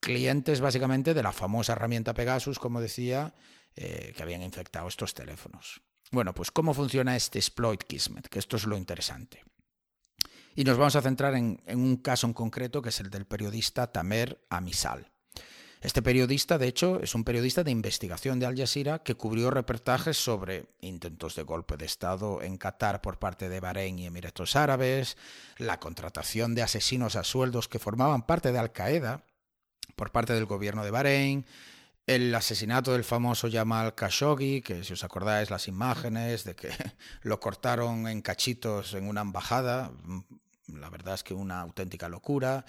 clientes básicamente de la famosa herramienta Pegasus, como decía, eh, que habían infectado estos teléfonos. Bueno, pues ¿cómo funciona este exploit Kismet? Que esto es lo interesante. Y nos vamos a centrar en, un caso en concreto que es el del periodista Tamer Amisal. Este periodista, de hecho, es un periodista de investigación de Al Jazeera que cubrió reportajes sobre intentos de golpe de Estado en Qatar por parte de Bahrein y Emiratos Árabes, la contratación de asesinos a sueldos que formaban parte de Al Qaeda por parte del gobierno de Bahrein, el asesinato del famoso Jamal Khashoggi, que si os acordáis las imágenes de que <laughs> lo cortaron en cachitos en una embajada, la verdad es que una auténtica locura,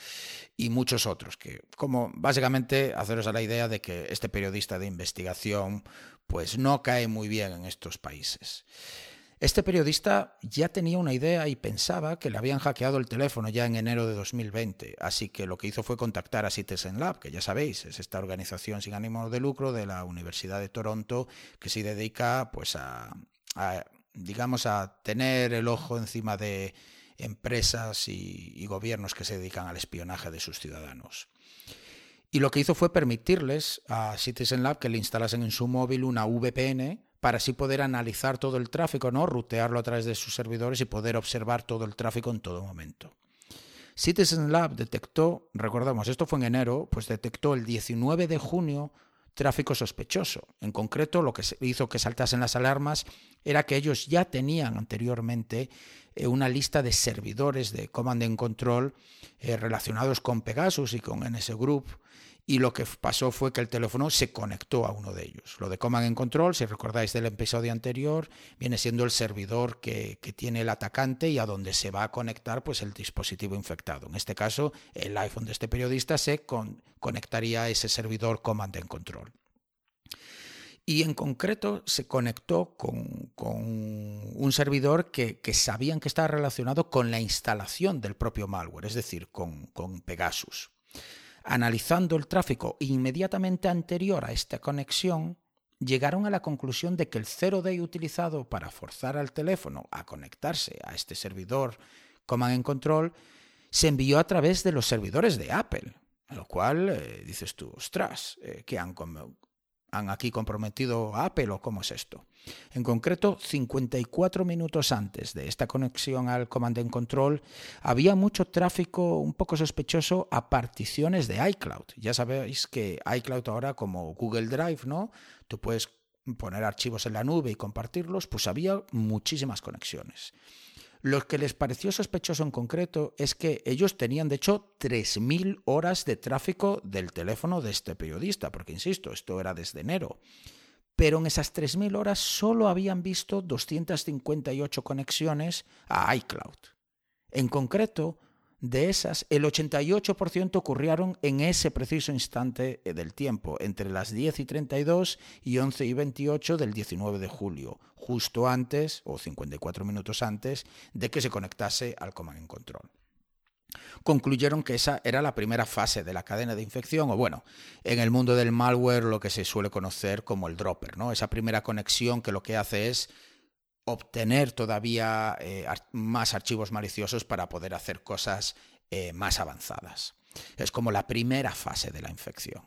y muchos otros, que como básicamente haceros a la idea de que este periodista de investigación pues no cae muy bien en estos países. Este periodista ya tenía una idea y pensaba que le habían hackeado el teléfono ya en enero de 2020, así que lo que hizo fue contactar a Citizen Lab, que ya sabéis, es esta organización sin ánimo de lucro de la Universidad de Toronto que se dedica pues a, digamos a tener el ojo encima de empresas y, y gobiernos que se dedican al espionaje de sus ciudadanos. Y lo que hizo fue permitirles a Citizen Lab que le instalasen en su móvil una VPN para así poder analizar todo el tráfico, ¿no? rutearlo a través de sus servidores y poder observar todo el tráfico en todo momento. Citizen Lab detectó, recordamos, esto fue en enero, pues detectó el 19 de junio tráfico sospechoso. En concreto, lo que hizo que saltasen las alarmas era que ellos ya tenían anteriormente eh, una lista de servidores de Command and Control eh, relacionados con Pegasus y con NS Group y lo que pasó fue que el teléfono se conectó a uno de ellos. Lo de Command and Control, si recordáis del episodio anterior, viene siendo el servidor que, tiene el atacante y a donde se va a conectar pues, el dispositivo infectado. En este caso, el iPhone de este periodista se con, conectaría a ese servidor Command and Control. Y en concreto se conectó con, un servidor que, sabían que estaba relacionado con la instalación del propio malware, es decir, con Pegasus. Analizando el tráfico inmediatamente anterior a esta conexión, llegaron a la conclusión de que el 0D utilizado para forzar al teléfono a conectarse a este servidor Command and Control se envió a través de los servidores de Apple, a lo cual eh, dices tú, ostras, eh, que han han aquí comprometido a Apple o cómo es esto. En concreto, 54 minutos antes de esta conexión al Command and Control, había mucho tráfico un poco sospechoso a particiones de iCloud. Ya sabéis que iCloud ahora como Google Drive, ¿no? Tú puedes poner archivos en la nube y compartirlos, pues había muchísimas conexiones. Lo que les pareció sospechoso en concreto es que ellos tenían, de hecho, 3.000 horas de tráfico del teléfono de este periodista, porque, insisto, esto era desde enero. Pero en esas 3.000 horas solo habían visto 258 conexiones a iCloud. En concreto, de esas, el 88% ocurrieron en ese preciso instante eh, del tiempo, entre las 10 y 32 y 11 y 28 del 19 de julio, justo antes o 54 minutos antes de que se conectase al Command and Control. Concluyeron que esa era la primera fase de la cadena de infección, o bueno, en el mundo del malware lo que se suele conocer como el dropper, ¿no? Esa primera conexión que lo que hace es obtener todavía eh, más archivos maliciosos para poder hacer cosas eh, más avanzadas. Es como la primera fase de la infección.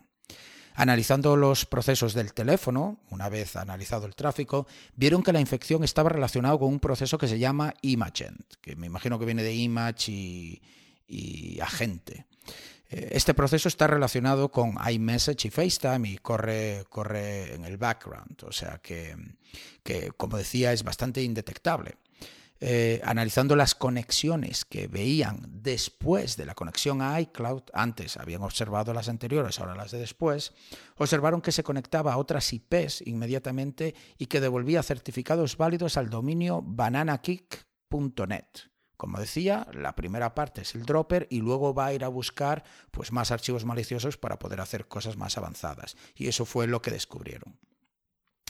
Analizando los procesos del teléfono, una vez analizado el tráfico, vieron que la infección estaba relacionada con un proceso que se llama Imagent, que me imagino que viene de image y, y agente. Eh, este proceso está relacionado con iMessage y FaceTime y corre, corre en el background, o sea que, que como decía, es bastante indetectable. Eh, analizando las conexiones que veían después de la conexión a iCloud, antes habían observado las anteriores, ahora las de después, observaron que se conectaba a otras IPs inmediatamente y que devolvía certificados válidos al dominio bananakick.net. Como decía, la primera parte es el dropper y luego va a ir a buscar pues, más archivos maliciosos para poder hacer cosas más avanzadas. Y eso fue lo que descubrieron.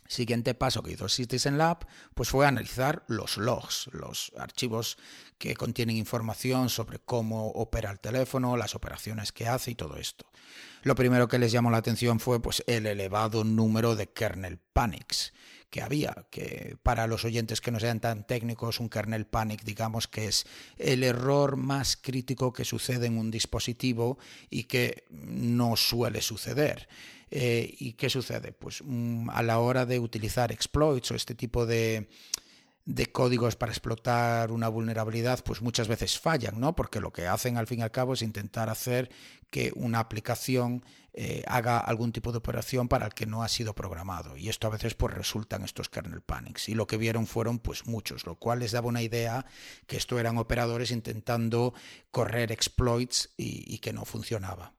Siguiente paso que hizo Citizen Lab pues fue analizar los logs, los archivos que contienen información sobre cómo opera el teléfono, las operaciones que hace y todo esto. Lo primero que les llamó la atención fue pues, el elevado número de kernel panics que había, que para los oyentes que no sean tan técnicos, un kernel panic, digamos que es el error más crítico que sucede en un dispositivo y que no suele suceder. Eh, ¿Y qué sucede? Pues mm, a la hora de utilizar exploits o este tipo de, de códigos para explotar una vulnerabilidad, pues muchas veces fallan, ¿no? Porque lo que hacen al fin y al cabo es intentar hacer que una aplicación eh, haga algún tipo de operación para el que no ha sido programado. Y esto a veces pues resultan estos kernel panics. Y lo que vieron fueron pues muchos, lo cual les daba una idea que esto eran operadores intentando correr exploits y que no funcionaba.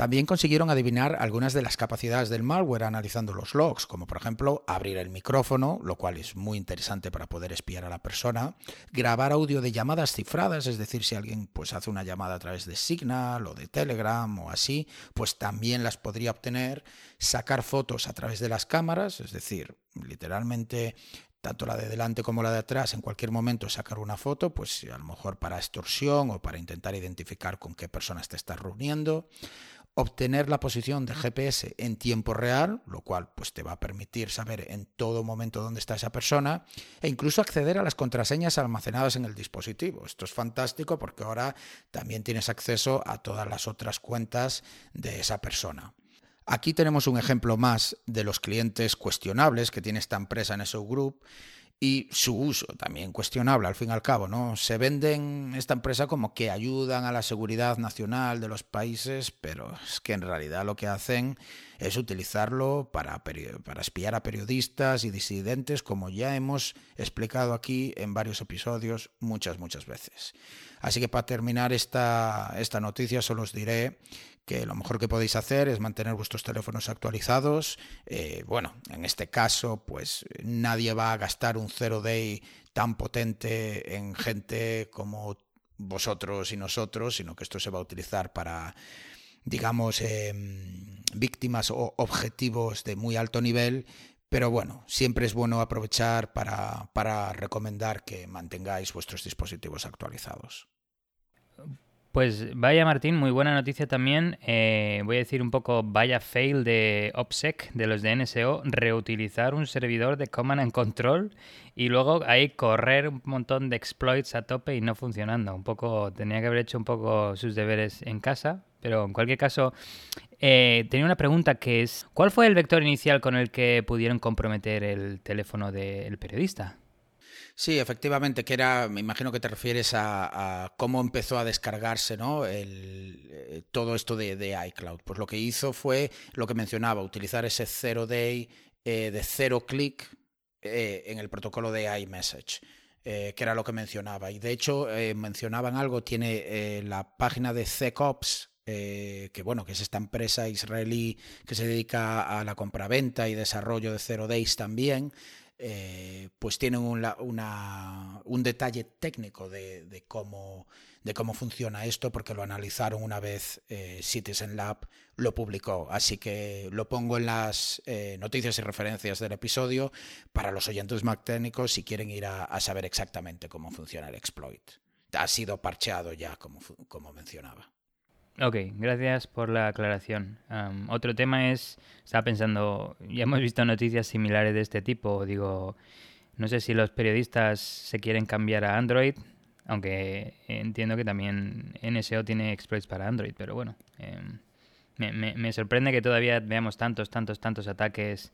También consiguieron adivinar algunas de las capacidades del malware analizando los logs, como por ejemplo abrir el micrófono, lo cual es muy interesante para poder espiar a la persona, grabar audio de llamadas cifradas, es decir, si alguien pues hace una llamada a través de Signal o de Telegram o así, pues también las podría obtener, sacar fotos a través de las cámaras, es decir, literalmente tanto la de delante como la de atrás, en cualquier momento sacar una foto, pues a lo mejor para extorsión o para intentar identificar con qué personas te estás reuniendo obtener la posición de GPS en tiempo real, lo cual pues, te va a permitir saber en todo momento dónde está esa persona, e incluso acceder a las contraseñas almacenadas en el dispositivo. Esto es fantástico porque ahora también tienes acceso a todas las otras cuentas de esa persona. Aquí tenemos un ejemplo más de los clientes cuestionables que tiene esta empresa en SO Group y su uso también cuestionable al fin y al cabo, ¿no? Se venden esta empresa como que ayudan a la seguridad nacional de los países, pero es que en realidad lo que hacen es utilizarlo para, para espiar a periodistas y disidentes, como ya hemos explicado aquí en varios episodios muchas, muchas veces. Así que para terminar esta, esta noticia solo os diré que lo mejor que podéis hacer es mantener vuestros teléfonos actualizados. Eh, bueno, en este caso, pues nadie va a gastar un zero day tan potente en gente como vosotros y nosotros, sino que esto se va a utilizar para, digamos, em, víctimas o objetivos de muy alto nivel. Pero bueno, siempre es bueno aprovechar para, para recomendar que mantengáis vuestros dispositivos actualizados. Pues vaya Martín, muy buena noticia también. Eh, voy a decir un poco vaya fail de OPSEC, de los de NSO, reutilizar un servidor de Command and Control y luego ahí correr un montón de exploits a tope y no funcionando. Un poco, tenía que haber hecho un poco sus deberes en casa, pero en cualquier caso, eh, tenía una pregunta que es, ¿cuál fue el vector inicial con el que pudieron comprometer el teléfono del periodista? Sí, efectivamente, que era, me imagino que te refieres a, cómo empezó a descargarse ¿no? Eh, todo esto de, iCloud. Pues lo que hizo fue lo que mencionaba, utilizar ese zero day eh, de cero clic eh, en el protocolo de iMessage. que era lo que mencionaba. Y de hecho, mencionaban algo, tiene la página de CECOPS, que bueno, que es esta empresa israelí que se dedica a la compraventa y desarrollo de Zero Days también, eh, pues tienen un detalle técnico de, cómo, de cómo funciona esto, porque lo analizaron una vez eh, Citizen Lab lo publicó. Así que lo pongo en las eh, noticias y referencias del episodio para los oyentes más técnicos si quieren ir a, saber exactamente cómo funciona el exploit. Ha sido parcheado ya, como, como mencionaba. Ok, gracias por la aclaración. otro tema es, estaba pensando, ya hemos visto noticias similares de este tipo. Digo, no sé si los periodistas se quieren cambiar a Android, aunque entiendo que también NSO tiene exploits para Android, pero bueno, em, me, sorprende que todavía veamos tantos, tantos, tantos ataques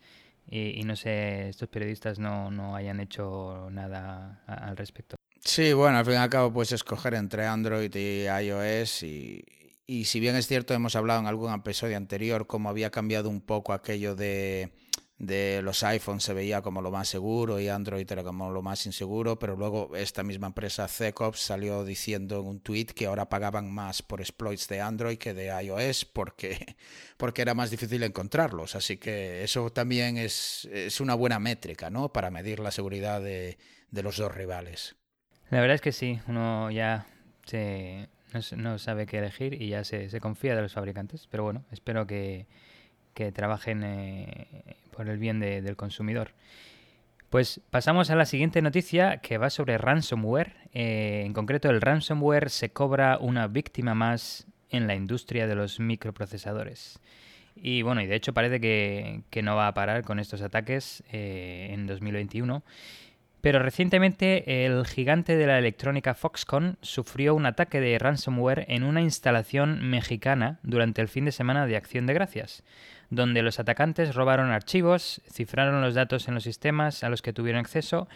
y, no sé, estos periodistas no, no hayan hecho nada al respecto. Sí, bueno, al fin y al cabo puedes escoger entre Android y iOS y, y si bien es cierto, hemos hablado en algún episodio anterior cómo había cambiado un poco aquello de, de los iPhones se veía como lo más seguro y Android era como lo más inseguro, pero luego esta misma empresa Cecops salió diciendo en un tweet que ahora pagaban más por exploits de Android que de iOS porque, <laughs> porque era más difícil encontrarlos. Así que eso también es, es una buena métrica ¿no? para medir la seguridad de, de los dos rivales. La verdad es que sí, uno ya se no, sabe qué elegir y ya se, confía de los fabricantes. Pero bueno, espero que, trabajen eh, por el bien del consumidor. Pues pasamos a la siguiente noticia que va sobre ransomware. Eh, en concreto, el ransomware se cobra una víctima más en la industria de los microprocesadores. Y bueno, y de hecho parece que, no va a parar con estos ataques eh, en 2021. Pero recientemente el gigante de la electrónica Foxconn sufrió un ataque de ransomware en una instalación mexicana durante el fin de semana de Acción de Gracias, donde los atacantes robaron archivos, cifraron los datos en los sistemas a los que tuvieron acceso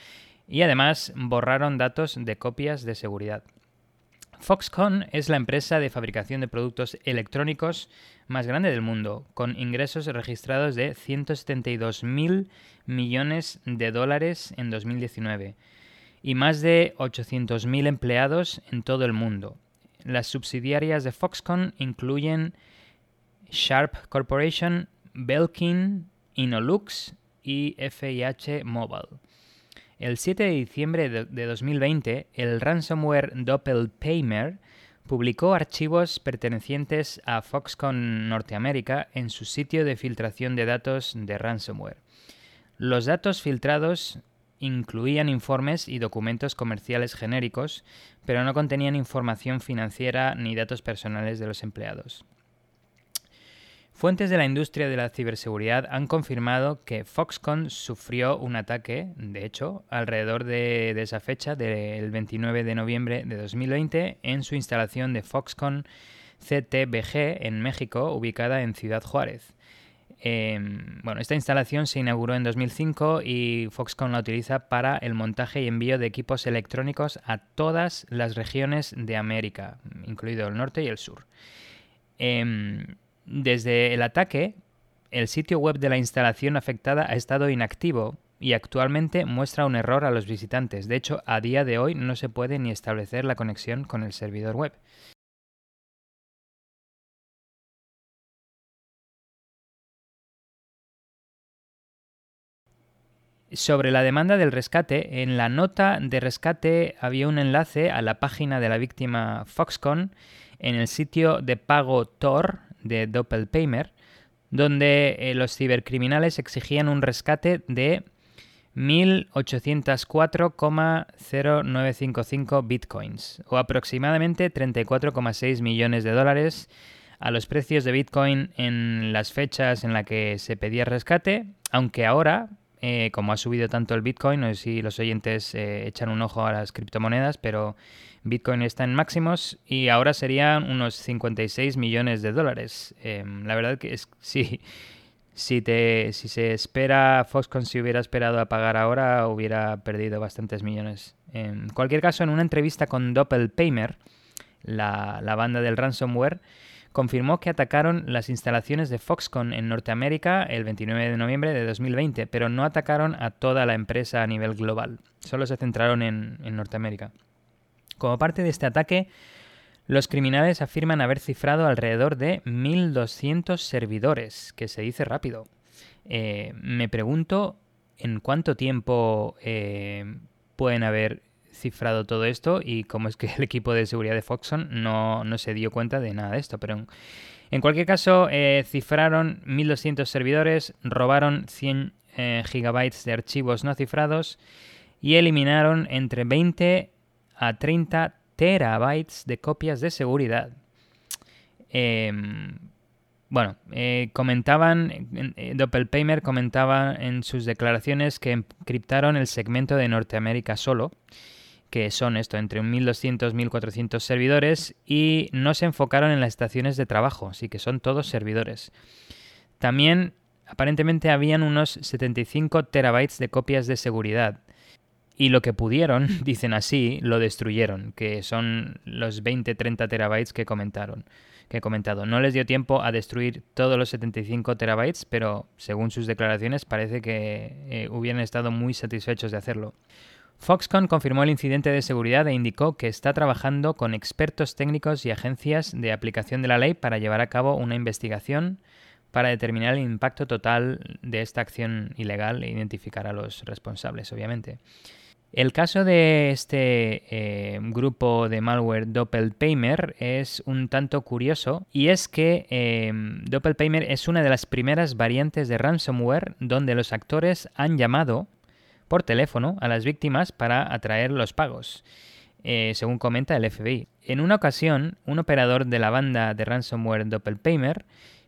y además borraron datos de copias de seguridad. Foxconn es la empresa de fabricación de productos electrónicos más grande del mundo, con ingresos registrados de 172 mil millones de dólares en 2019 y más de 800.000 empleados en todo el mundo. Las subsidiarias de Foxconn incluyen Sharp Corporation, Belkin, Inolux y FIH Mobile. El 7 de diciembre de 2020, el ransomware Doppelpaymer publicó archivos pertenecientes a Foxconn Norteamérica en su sitio de filtración de datos de ransomware. Los datos filtrados incluían informes y documentos comerciales genéricos, pero no contenían información financiera ni datos personales de los empleados. Fuentes de la industria de la ciberseguridad han confirmado que Foxconn sufrió un ataque, de hecho, alrededor de, esa fecha, del 29 de noviembre de 2020, en su instalación de Foxconn CTBG en México, ubicada en Ciudad Juárez. Em, bueno, esta instalación se inauguró en 2005 y Foxconn la utiliza para el montaje y envío de equipos electrónicos a todas las regiones de América, incluido el norte y el sur. Em, desde el ataque, el sitio web de la instalación afectada ha estado inactivo y actualmente muestra un error a los visitantes. De hecho, a día de hoy no se puede ni establecer la conexión con el servidor web. Sobre la demanda del rescate, en la nota de rescate había un enlace a la página de la víctima Foxconn en el sitio de pago Tor de Doppelpaymer, donde eh, los cibercriminales exigían un rescate de 1.804,0955 bitcoins, o aproximadamente 34,6 millones de dólares a los precios de bitcoin en las fechas en las que se pedía rescate, aunque ahora, eh, como ha subido tanto el Bitcoin, no sé si los oyentes eh, echan un ojo a las criptomonedas, pero Bitcoin está en máximos y ahora serían unos 56 millones de dólares. Em, la verdad que es <laughs> sí. Si, te, si se espera, Foxconn si hubiera esperado a pagar ahora, hubiera perdido bastantes millones. En cualquier caso, en una entrevista con Doppelpaymer, la banda del ransomware, confirmó que atacaron las instalaciones de Foxconn en Norteamérica el 29 de noviembre de 2020, pero no atacaron a toda la empresa a nivel global, solo se centraron en, Norteamérica. Como parte de este ataque, los criminales afirman haber cifrado alrededor de 1.200 servidores, que se dice rápido. Eh, me pregunto en cuánto tiempo eh, pueden haber cifrado todo esto y cómo es que el equipo de seguridad de Foxconn no, se dio cuenta de nada de esto. Pero en, cualquier caso, eh, cifraron 1.200 servidores, robaron 100 eh, gigabytes de archivos no cifrados y eliminaron entre 20 a 30 terabytes de copias de seguridad. Em, bueno, eh, comentaban, Doppelpaymer comentaba en sus declaraciones que encriptaron el segmento de Norteamérica solo que son esto, entre 1.200 y 1.400 servidores, y no se enfocaron en las estaciones de trabajo, así que son todos servidores. También, aparentemente, habían unos 75 terabytes de copias de seguridad. Y lo que pudieron, <laughs> dicen así, lo destruyeron, que son los 20-30 terabytes que comentaron que he comentado. No les dio tiempo a destruir todos los 75 terabytes, pero según sus declaraciones parece que eh, hubieran estado muy satisfechos de hacerlo. Foxconn confirmó el incidente de seguridad e indicó que está trabajando con expertos técnicos y agencias de aplicación de la ley para llevar a cabo una investigación para determinar el impacto total de esta acción ilegal e identificar a los responsables, obviamente. El caso de este eh, grupo de malware Doppelpaymer es un tanto curioso y es que eh, Doppelpaymer es una de las primeras variantes de ransomware donde los actores han llamado por teléfono a las víctimas para atraer los pagos, eh, según comenta el FBI. En una ocasión, un operador de la banda de ransomware Doppelpaymer,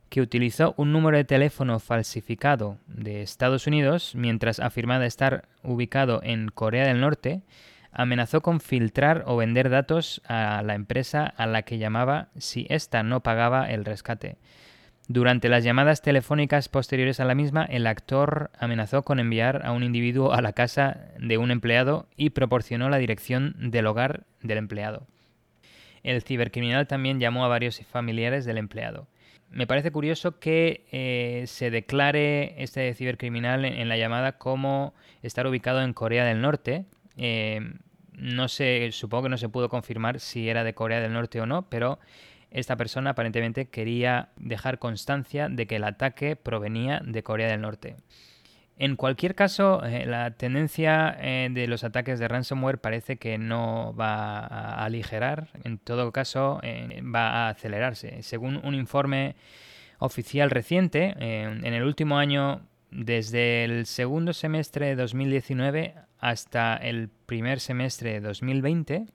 que utilizó un número de teléfono falsificado de Estados Unidos mientras afirmaba estar ubicado en Corea del Norte, amenazó con filtrar o vender datos a la empresa a la que llamaba si ésta no pagaba el rescate. Durante las llamadas telefónicas posteriores a la misma, el actor amenazó con enviar a un individuo a la casa de un empleado y proporcionó la dirección del hogar del empleado. El cibercriminal también llamó a varios familiares del empleado. Me parece curioso que eh, se declare este cibercriminal en, la llamada como estar ubicado en Corea del Norte. Eh, no sé, supongo que no se pudo confirmar si era de Corea del Norte o no, pero esta persona aparentemente quería dejar constancia de que el ataque provenía de Corea del Norte. En cualquier caso, eh, la tendencia eh, de los ataques de ransomware parece que no va a aligerar, en todo caso eh, va a acelerarse. Según un informe oficial reciente, en el último año, desde el segundo semestre de 2019 hasta el primer semestre de 2020,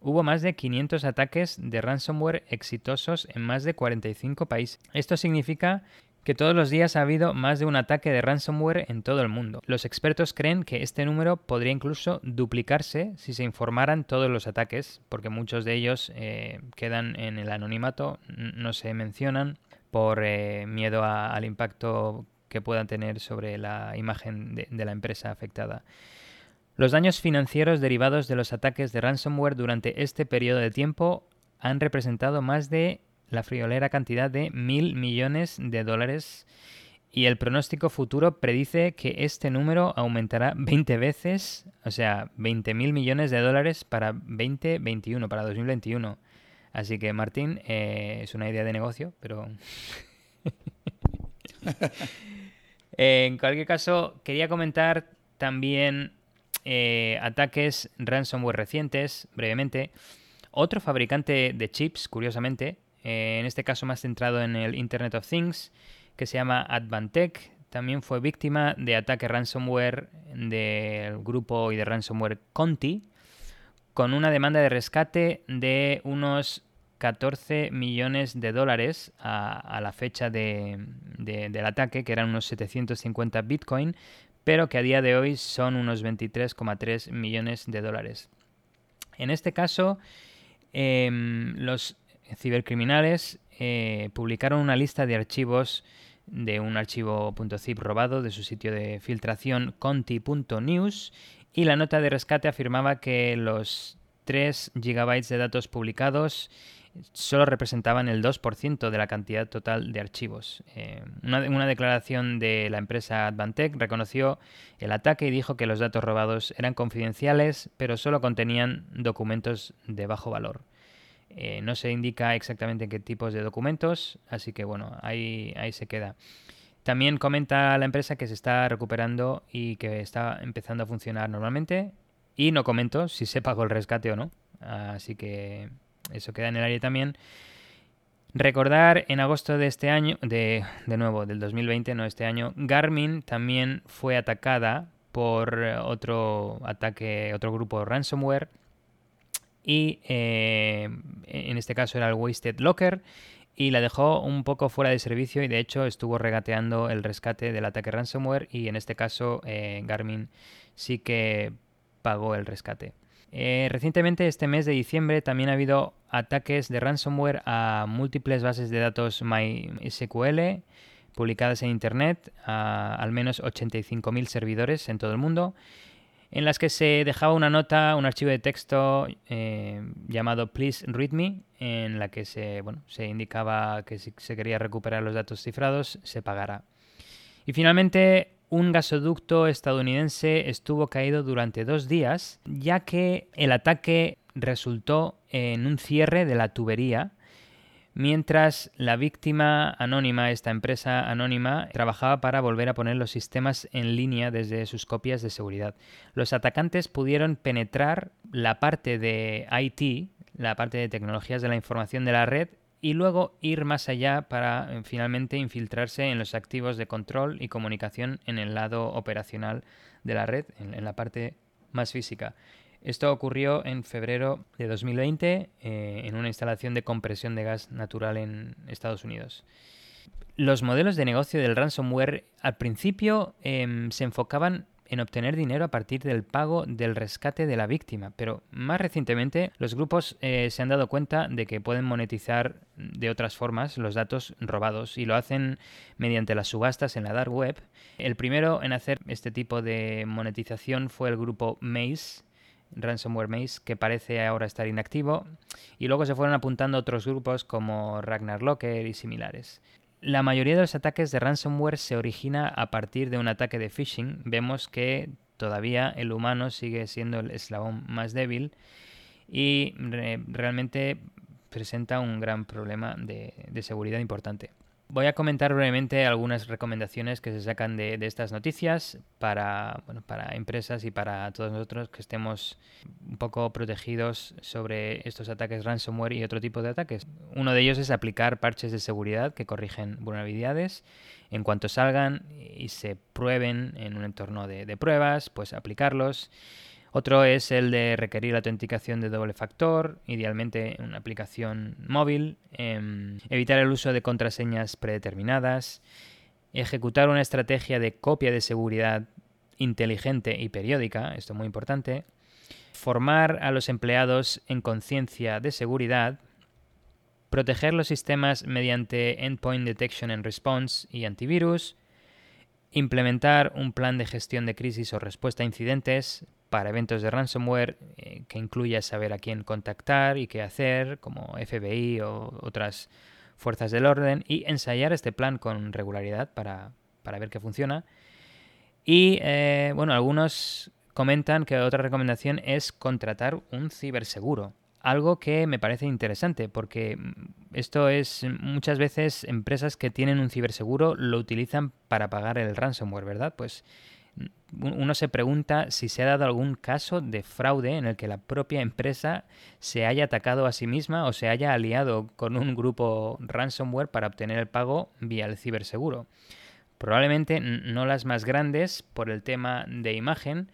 hubo más de 500 ataques de ransomware exitosos en más de 45 países. Esto significa que todos los días ha habido más de un ataque de ransomware en todo el mundo. Los expertos creen que este número podría incluso duplicarse si se informaran todos los ataques, porque muchos de ellos eh, quedan en el anonimato, no se mencionan por eh, miedo al impacto que puedan tener sobre la imagen de la empresa afectada. Los daños financieros derivados de los ataques de ransomware durante este periodo de tiempo han representado más de la friolera cantidad de mil millones de dólares y el pronóstico futuro predice que este número aumentará 20 veces, o sea, 20 mil millones de dólares para 2021, para 2021. Así que, Martín, eh, es una idea de negocio, pero... <laughs> <laughs> en cualquier caso, quería comentar también eh, ataques ransomware recientes, brevemente. Otro fabricante de chips, curiosamente, eh, en este caso más centrado en el Internet of Things, que se llama Advantech, también fue víctima de ataque ransomware del grupo y de ransomware Conti, con una demanda de rescate de unos 14 millones de dólares a, la fecha del ataque, que eran unos 750 Bitcoin, pero que a día de hoy son unos 23,3 millones de dólares. En este caso, em, los cibercriminales eh, publicaron una lista de archivos de un archivo .zip robado de su sitio de filtración conti.news y la nota de rescate afirmaba que los 3 GB de datos publicados solo representaban el 2% de la cantidad total de archivos. Eh, una, declaración de la empresa Advantech reconoció el ataque y dijo que los datos robados eran confidenciales, pero solo contenían documentos de bajo valor. Eh, no se indica exactamente qué tipos de documentos, así que bueno, ahí, ahí se queda. También comenta la empresa que se está recuperando y que está empezando a funcionar normalmente. Y no comento si se pagó el rescate o no. Así que eso queda en el aire también. Recordar en agosto de este año, de, de nuevo, del 2020, no este año, Garmin también fue atacada por otro ataque, otro grupo ransomware. Y eh, en este caso era el Wasted Locker. Y la dejó un poco fuera de servicio y de hecho estuvo regateando el rescate del ataque ransomware. Y en este caso eh, Garmin sí que pagó el rescate. Eh, recientemente, este mes de diciembre, también ha habido ataques de ransomware a múltiples bases de datos MySQL publicadas en Internet, a al menos 85.000 servidores en todo el mundo, en las que se dejaba una nota, un archivo de texto eh, llamado Please Read Me, en la que se, indicaba que si se quería recuperar los datos cifrados, se pagará. Y finalmente, un gasoducto estadounidense estuvo caído durante dos días, ya que el ataque resultó en un cierre de la tubería, mientras la víctima anónima, esta empresa anónima, trabajaba para volver a poner los sistemas en línea desde sus copias de seguridad. Los atacantes pudieron penetrar la parte de IT, la parte de tecnologías de la información de la red, y luego ir más allá para eh, finalmente infiltrarse en los activos de control y comunicación en el lado operacional de la red, en, la parte más física. Esto ocurrió en febrero de 2020 eh, en una instalación de compresión de gas natural en Estados Unidos. Los modelos de negocio del ransomware al principio em, se enfocaban en obtener dinero a partir del pago del rescate de la víctima. Pero más recientemente los grupos eh, se han dado cuenta de que pueden monetizar de otras formas los datos robados y lo hacen mediante las subastas en la dark web. El primero en hacer este tipo de monetización fue el grupo Maze, Ransomware Maze, que parece ahora estar inactivo, y luego se fueron apuntando otros grupos como Ragnar Locker y similares. La mayoría de los ataques de ransomware se origina a partir de un ataque de phishing. Vemos que todavía el humano sigue siendo el eslabón más débil y realmente presenta un gran problema de seguridad importante. Voy a comentar brevemente algunas recomendaciones que se sacan de, estas noticias para, bueno, para empresas y para todos nosotros que estemos un poco protegidos sobre estos ataques ransomware y otro tipo de ataques. Uno de ellos es aplicar parches de seguridad que corrigen vulnerabilidades. En cuanto salgan y se prueben en un entorno de, de pruebas, pues aplicarlos. Otro es el de requerir autenticación de doble factor, idealmente en una aplicación móvil, em, evitar el uso de contraseñas predeterminadas, ejecutar una estrategia de copia de seguridad inteligente y periódica, esto es muy importante, formar a los empleados en conciencia de seguridad, proteger los sistemas mediante Endpoint Detection and Response y antivirus, implementar un plan de gestión de crisis o respuesta a incidentes, para eventos de ransomware eh, que incluya saber a quién contactar y qué hacer, como FBI o otras fuerzas del orden, y ensayar este plan con regularidad para, ver qué funciona. Y eh, bueno, algunos comentan que otra recomendación es contratar un ciberseguro. Algo que me parece interesante porque esto es muchas veces empresas que tienen un ciberseguro lo utilizan para pagar el ransomware, ¿verdad? Pues uno se pregunta si se ha dado algún caso de fraude en el que la propia empresa se haya atacado a sí misma o se haya aliado con un grupo ransomware para obtener el pago vía el ciberseguro. Probablemente no las más grandes por el tema de imagen,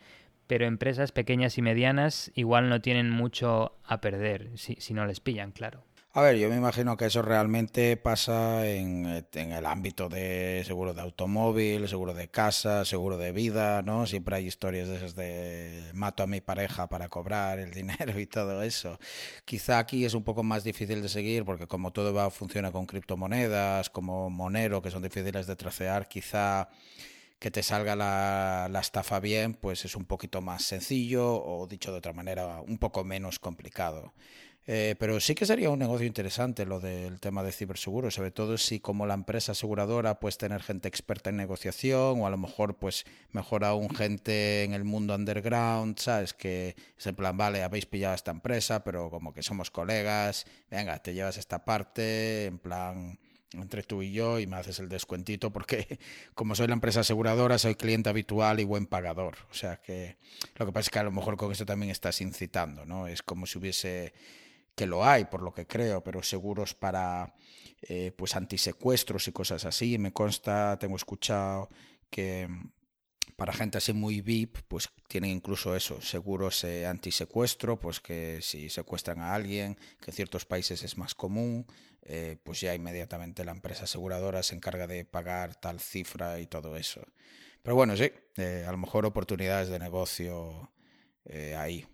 pero empresas pequeñas y medianas igual no tienen mucho a perder si, si no les pillan, claro. A ver, yo me imagino que eso realmente pasa en, el ámbito de seguro de automóvil, seguro de casa, seguro de vida, ¿no? Siempre hay historias de esas de mato a mi pareja para cobrar el dinero <laughs> y todo eso. Quizá aquí es un poco más difícil de seguir porque como todo va funciona con criptomonedas, como Monero, que son difíciles de tracear, quizá que te salga la, estafa bien, pues es un poquito más sencillo o dicho de otra manera, un poco menos complicado. Eh, pero sí que sería un negocio interesante lo del tema de ciberseguro, sobre todo si como la empresa aseguradora pues tener gente experta en negociación o a lo mejor pues mejor aún gente en el mundo underground, ¿sabes? Que es en plan, vale, habéis pillado esta empresa, pero como que somos colegas, venga, te llevas esta parte, en plan entre tú y yo y me haces el descuentito porque <laughs> como soy la empresa aseguradora soy cliente habitual y buen pagador. O sea que lo que pasa es que a lo mejor con eso también estás incitando, ¿no? Es como si hubiese que lo hay, por lo que creo, pero seguros para eh, pues antisecuestros y cosas así. Me consta, tengo escuchado que para gente así muy VIP, pues tienen incluso eso, seguros eh, antisecuestro, pues que si secuestran a alguien, que en ciertos países es más común, eh, pues ya inmediatamente la empresa aseguradora se encarga de pagar tal cifra y todo eso. Pero bueno, sí, a lo mejor oportunidades de negocio ahí.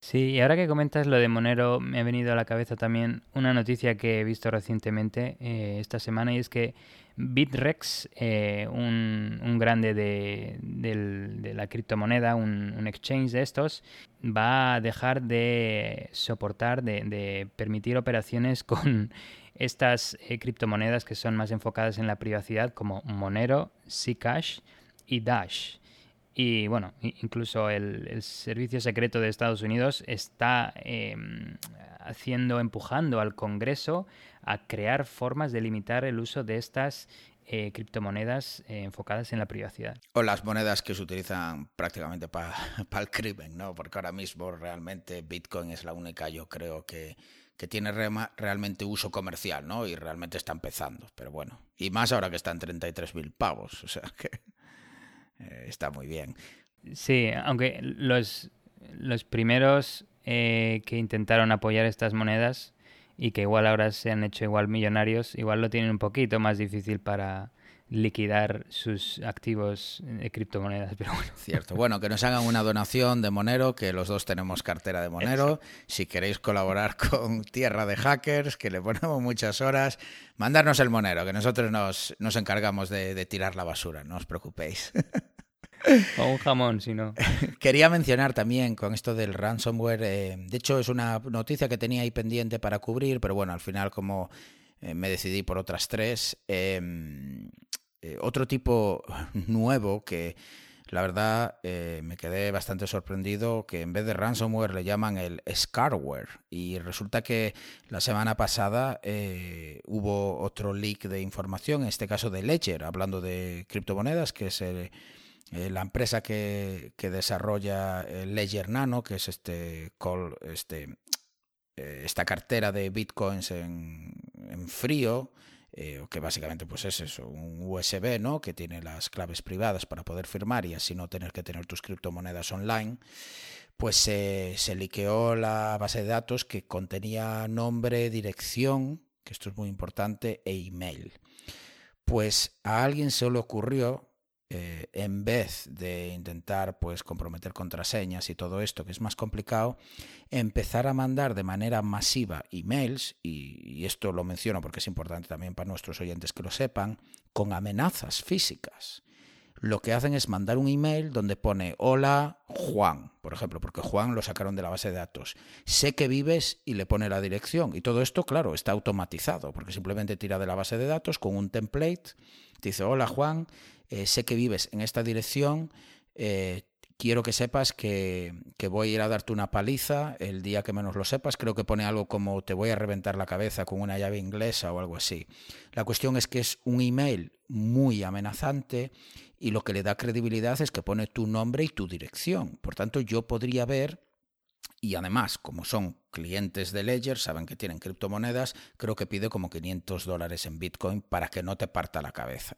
Sí, y ahora que comentas lo de Monero, me ha venido a la cabeza también una noticia que he visto recientemente eh, esta semana y es que Bitrex, eh, un, grande de, la criptomoneda, un, exchange de estos, va a dejar de soportar, de, permitir operaciones <laughs> con estas eh, criptomonedas que son más enfocadas en la privacidad como Monero, Zcash y Dash. Y bueno, incluso el, Servicio Secreto de Estados Unidos está em, haciendo, empujando al Congreso a crear formas de limitar el uso de estas eh, criptomonedas eh, enfocadas en la privacidad. O las monedas que se utilizan prácticamente para <laughs> el crimen, ¿no? Porque ahora mismo realmente Bitcoin es la única, yo creo que, que tiene realmente uso comercial, ¿no? Y realmente está empezando, pero bueno. Y más ahora que están 33.000 pavos, o sea que... Eh, está muy bien. Sí, aunque los, los primeros eh, que intentaron apoyar estas monedas y que igual ahora se han hecho igual millonarios, igual lo tienen un poquito más difícil para, liquidar sus activos de criptomonedas, <laughs> pero bueno. Cierto. Bueno, que nos hagan una donación de Monero, que los dos tenemos cartera de Monero. Si queréis colaborar <laughs> con Tierra de Hackers, que le ponemos muchas horas, mandarnos el Monero, que nosotros nos, nos encargamos de, tirar la basura, no os preocupéis. O un jamón, si no. <laughs> Quería mencionar también con esto del ransomware, eh, de hecho es una noticia que tenía ahí pendiente para cubrir, pero bueno, al final como eh, me decidí por otras tres. Em, eh, otro tipo <laughs> nuevo que la verdad eh, me quedé bastante sorprendido que en vez de ransomware le llaman el scarware. Y resulta que la semana pasada eh, hubo otro leak de información, en este caso de Ledger, hablando de criptomonedas, que es la empresa que, que desarrolla Ledger Nano, que es este, call, este esta cartera de bitcoins en, en frío eh, que básicamente pues es eso, un USB, ¿no? Que tiene las claves privadas para poder firmar y así no tener que tener tus criptomonedas online, pues se liqueó la base de datos que contenía nombre, dirección, que esto es muy importante, e email. Pues a alguien se le ocurrió eh, en vez de intentar pues comprometer contraseñas y todo esto que es más complicado, empezar a mandar de manera masiva emails, y, esto lo menciono porque es importante también para nuestros oyentes que lo sepan, con amenazas físicas. Lo que hacen es mandar un email donde pone hola Juan, por ejemplo, porque Juan lo sacaron de la base de datos. Sé que vives y le pone la dirección. Y todo esto, claro, está automatizado, porque simplemente tira de la base de datos con un template, dice hola Juan, eh, sé que vives en esta dirección, eh, quiero que sepas que, voy a ir a darte una paliza el día que menos lo sepas. Creo que pone algo como te voy a reventar la cabeza con una llave inglesa o algo así. La cuestión es que es un email muy amenazante y lo que le da credibilidad es que pone tu nombre y tu dirección. Por tanto, yo podría ver y además, como son clientes de Ledger, saben que tienen criptomonedas, creo que pide como 500 dólares en Bitcoin para que no te parta la cabeza.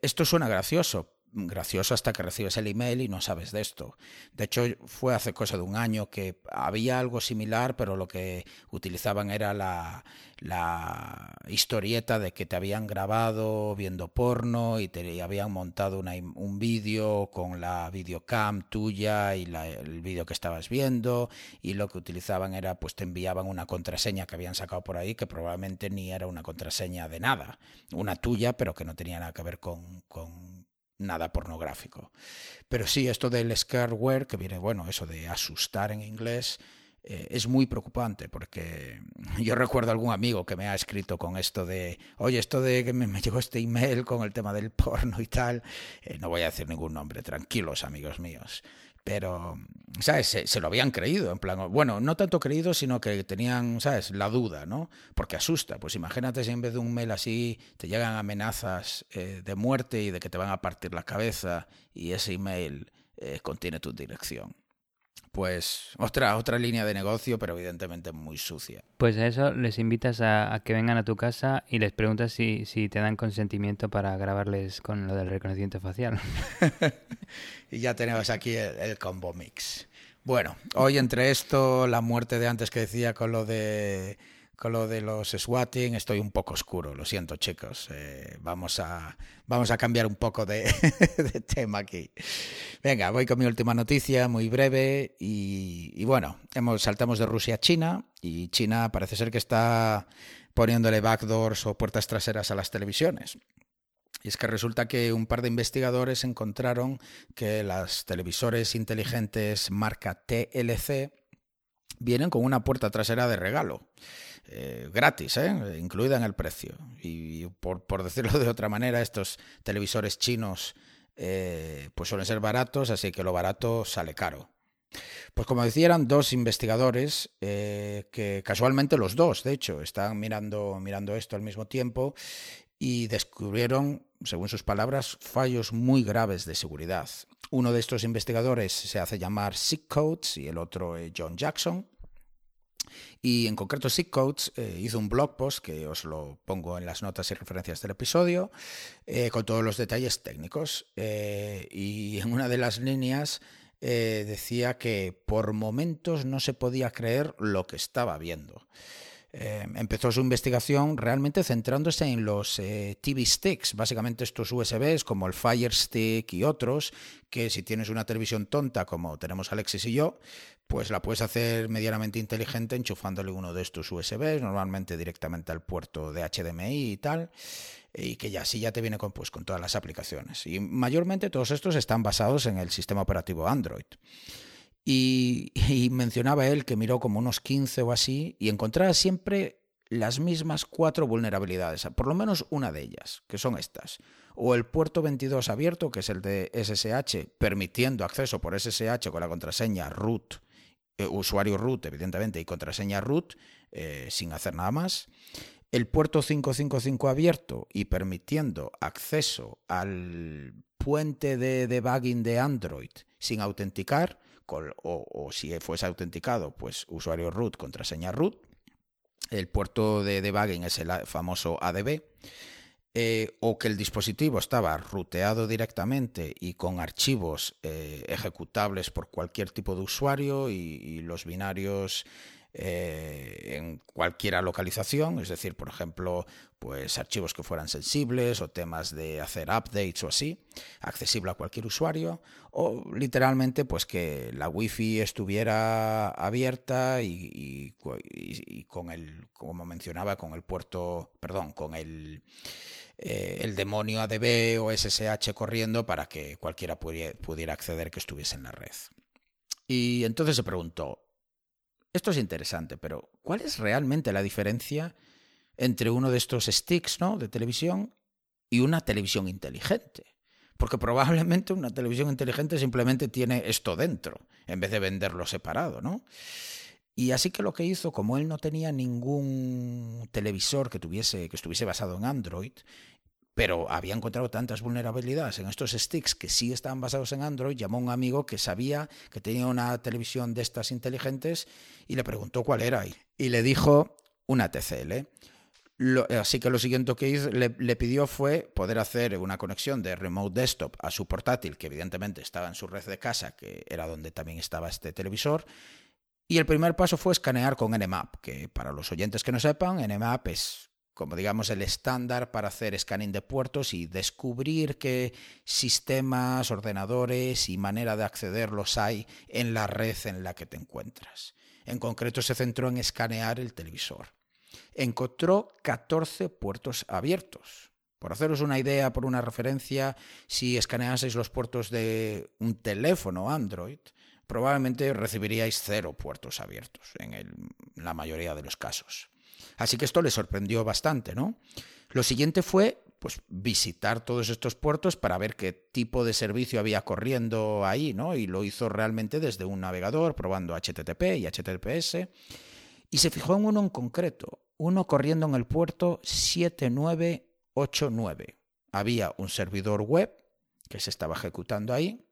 Esto suena gracioso, gracioso hasta que recibes el email y no sabes de esto. De hecho, fue hace cosa de un año que había algo similar, pero lo que utilizaban era la, historieta de que te habían grabado viendo porno y te habían montado un vídeo con la videocam tuya y el vídeo que estabas viendo y lo que utilizaban era pues te enviaban una contraseña que habían sacado por ahí que probablemente ni era una contraseña de nada, una tuya pero que no tenía nada que ver con nada pornográfico. Pero sí, esto del scareware, que viene, bueno, eso de asustar en inglés, eh, es muy preocupante porque <laughs> yo recuerdo algún amigo que me ha escrito con esto de, oye, esto de que me, llegó este email con el tema del porno y tal, eh, no voy a decir ningún nombre, tranquilos amigos míos pero, ¿sabes? Se, lo habían creído, en plan, bueno, no tanto creído, sino que tenían, ¿sabes? La duda, ¿no? Porque asusta, pues imagínate si en vez de un mail así te llegan amenazas eh, de muerte y de que te van a partir la cabeza y ese email eh, contiene tu dirección pues otra, otra línea de negocio, pero evidentemente muy sucia. Pues a eso les invitas a, que vengan a tu casa y les preguntas si, si te dan consentimiento para grabarles con lo del reconocimiento facial. <laughs> y ya tenemos aquí el combo mix. Bueno, hoy entre esto, la muerte de antes que decía con lo de con lo de los swatting estoy un poco oscuro, lo siento chicos. Eh, vamos, a, vamos a cambiar un poco de, <laughs> tema aquí. Venga, voy con mi última noticia, muy breve. Y, bueno, hemos, saltamos de Rusia a China y China parece ser que está poniéndole backdoors o puertas traseras a las televisiones. Y es que resulta que un par de investigadores encontraron que las televisores inteligentes marca TLC vienen con una puerta trasera de regalo. Eh, gratis, ¿eh? incluida en el precio. Y por, decirlo de otra manera, estos televisores chinos eh, pues suelen ser baratos, así que lo barato sale caro. Pues como decía, eran dos investigadores que casualmente los dos, de hecho, están mirando, mirando esto al mismo tiempo y descubrieron, según sus palabras, fallos muy graves de seguridad. Uno de estos investigadores se hace llamar Sick Coates y el otro John Jackson. Y en concreto, Sick Codes eh, hizo un blog post que os lo pongo en las notas y referencias del episodio, eh, con todos los detalles técnicos. Eh, y en una de las líneas decía que por momentos no se podía creer lo que estaba viendo. Eh, empezó su investigación realmente centrándose en los eh, TV sticks, básicamente estos USBs como el Fire Stick y otros, que si tienes una televisión tonta como tenemos Alexis y yo, pues la puedes hacer medianamente inteligente enchufándole uno de estos USBs, normalmente directamente al puerto de HDMI y tal, y que ya así ya te viene con, pues, con todas las aplicaciones. Y mayormente todos estos están basados en el sistema operativo Android. <laughs> Y, mencionaba él que miró como unos 15 o así y encontraba siempre las mismas cuatro vulnerabilidades, por lo menos una de ellas, que son estas. O el puerto 22 abierto, que es el de SSH, permitiendo acceso por SSH con la contraseña root, eh, usuario root, evidentemente, y contraseña root, eh, sin hacer nada más. El puerto 555 abierto y permitiendo acceso al puente de debugging de Android sin autenticar o, si fuese autenticado, pues usuario root, contraseña root. El puerto de debugging es el famoso ADB. Eh, o que el dispositivo estaba ruteado directamente y con archivos eh, ejecutables por cualquier tipo de usuario y los binarios eh, en cualquier localización, es decir, por ejemplo, pues archivos que fueran sensibles o temas de hacer updates o así, accesible a cualquier usuario, o literalmente pues que la wifi estuviera abierta y, con el, como mencionaba, con el puerto, perdón, con el eh, el demonio ADB o SSH corriendo para que cualquiera pudiera acceder que estuviese en la red. Y entonces se preguntó, esto es interesante, pero ¿cuál es realmente la diferencia entre uno de estos sticks ¿no? de televisión y una televisión inteligente? Porque probablemente una televisión inteligente simplemente tiene esto dentro, en vez de venderlo separado, ¿no? Y así que lo que hizo, como él no tenía ningún televisor que tuviese, que estuviese basado en Android, pero había encontrado tantas vulnerabilidades en estos sticks que sí estaban basados en Android, llamó a un amigo que sabía que tenía una televisión de estas inteligentes y le preguntó cuál era y le dijo una TCL. así que lo siguiente que hizo, le, le, pidió fue poder hacer una conexión de remote desktop a su portátil, que evidentemente estaba en su red de casa, que era donde también estaba este televisor. Y el primer paso fue escanear con Nmap, que para los oyentes que no sepan, Nmap es como digamos el estándar para hacer scanning de puertos y descubrir qué sistemas, ordenadores y manera de accederlos hay en la red en la que te encuentras. En concreto se centró en escanear el televisor. Encontró 14 puertos abiertos. Por haceros una idea, por una referencia, si escaneaseis los puertos de un teléfono Android, probablemente recibiríais cero puertos abiertos en la mayoría de los casos. Así que esto le sorprendió bastante, ¿no? Lo siguiente fue pues visitar todos estos puertos para ver qué tipo de servicio había corriendo ahí, ¿no? Y lo hizo realmente desde un navegador, probando HTTP y HTTPS. Y se fijó en uno en concreto, uno corriendo en el puerto 7989. Había un servidor web que se estaba ejecutando ahí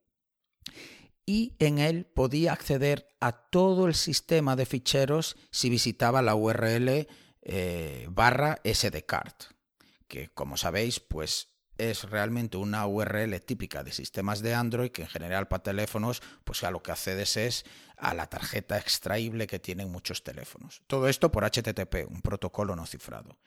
y en él podía acceder a todo el sistema de ficheros si visitaba la URL eh, barra sdcard, que como sabéis, pues es realmente una URL típica de sistemas de Android que en general para teléfonos, pues a lo que accedes es a la tarjeta extraíble que tienen muchos teléfonos. Todo esto por HTTP, un protocolo no cifrado.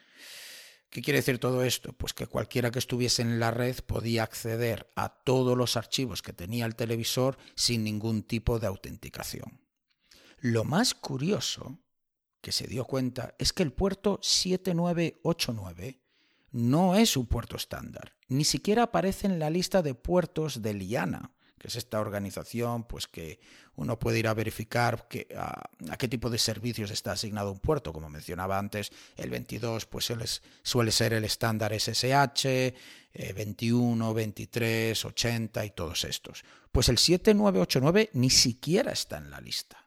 ¿Qué quiere decir todo esto? Pues que cualquiera que estuviese en la red podía acceder a todos los archivos que tenía el televisor sin ningún tipo de autenticación. Lo más curioso que se dio cuenta es que el puerto 7989 no es un puerto estándar, ni siquiera aparece en la lista de puertos de Liana, que es esta organización pues que uno puede ir a verificar a, qué tipo de servicios está asignado un puerto. Como mencionaba antes, el 22 pues suele, ser el estándar SSH, 21, 23, 80 y todos estos. Pues el 7989 ni siquiera está en la lista.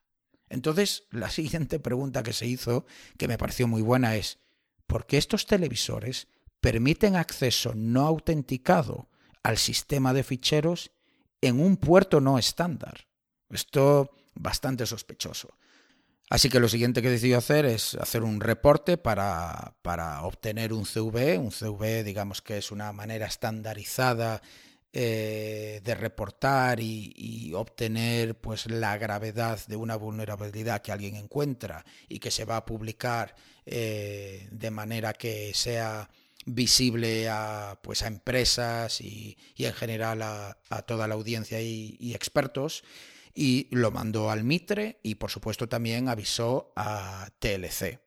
Entonces, la <laughs> siguiente pregunta que se hizo, que me pareció muy buena, es, ¿por qué estos televisores permiten acceso no autenticado al sistema de ficheros en un puerto no estándar? Esto bastante sospechoso. Así que lo siguiente que decidió hacer es hacer un reporte para, para obtener un CV. Un CV, digamos que es una manera estandarizada eh, de reportar y, obtener pues la gravedad de una vulnerabilidad que alguien encuentra y que se va a publicar eh, de manera que sea visible a, pues a empresas y, en general a, toda la audiencia y, expertos y lo mandó al Mitre y por supuesto también avisó a TLC.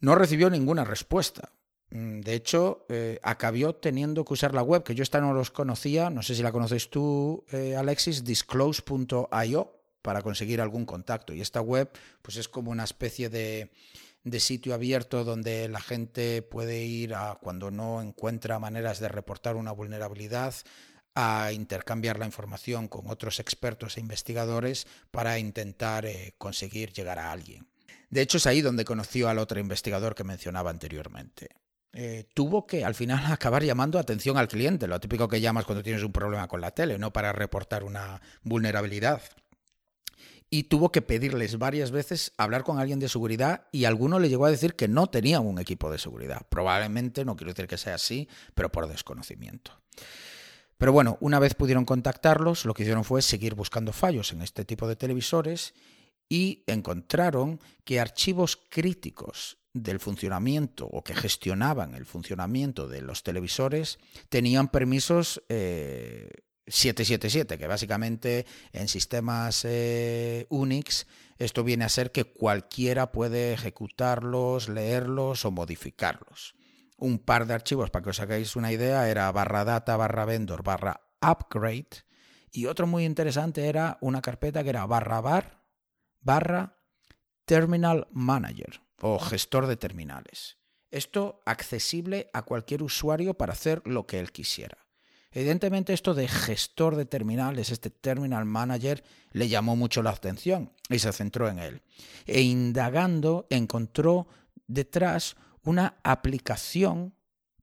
No recibió ninguna respuesta. Mm, de hecho, eh, acabó teniendo que usar la web, que yo esta no los conocía, no sé si la conoces tú, eh, Alexis, disclose.io, para conseguir algún contacto. Y esta web, pues es como una especie de, de sitio abierto donde la gente puede ir a, cuando no encuentra maneras de reportar una vulnerabilidad, a intercambiar la información con otros expertos e investigadores para intentar eh, conseguir llegar a alguien. De hecho, es ahí donde conoció al otro investigador que mencionaba anteriormente. Eh, tuvo que al final <laughs> acabar llamando atención al cliente, lo típico que llamas cuando tienes un problema con la tele, no para reportar una vulnerabilidad y tuvo que pedirles varias veces hablar con alguien de seguridad y alguno le llegó a decir que no tenían un equipo de seguridad. Probablemente, no quiero decir que sea así, pero por desconocimiento. Pero bueno, una vez pudieron contactarlos, lo que hicieron fue seguir buscando fallos en este tipo de televisores y encontraron que archivos críticos del funcionamiento o que gestionaban el funcionamiento de los televisores tenían permisos eh, 777, que básicamente en sistemas eh, Unix esto viene a ser que cualquiera puede ejecutarlos, leerlos o modificarlos. Un par de archivos, para que os hagáis una idea, era barra data, barra vendor, barra upgrade. Y otro muy interesante era una carpeta que era barra bar, barra terminal manager o gestor de terminales. Esto accesible a cualquier usuario para hacer lo que él quisiera. Evidentemente esto de gestor de terminales, este terminal manager, le llamó mucho la atención y se centró en él. E indagando encontró detrás una aplicación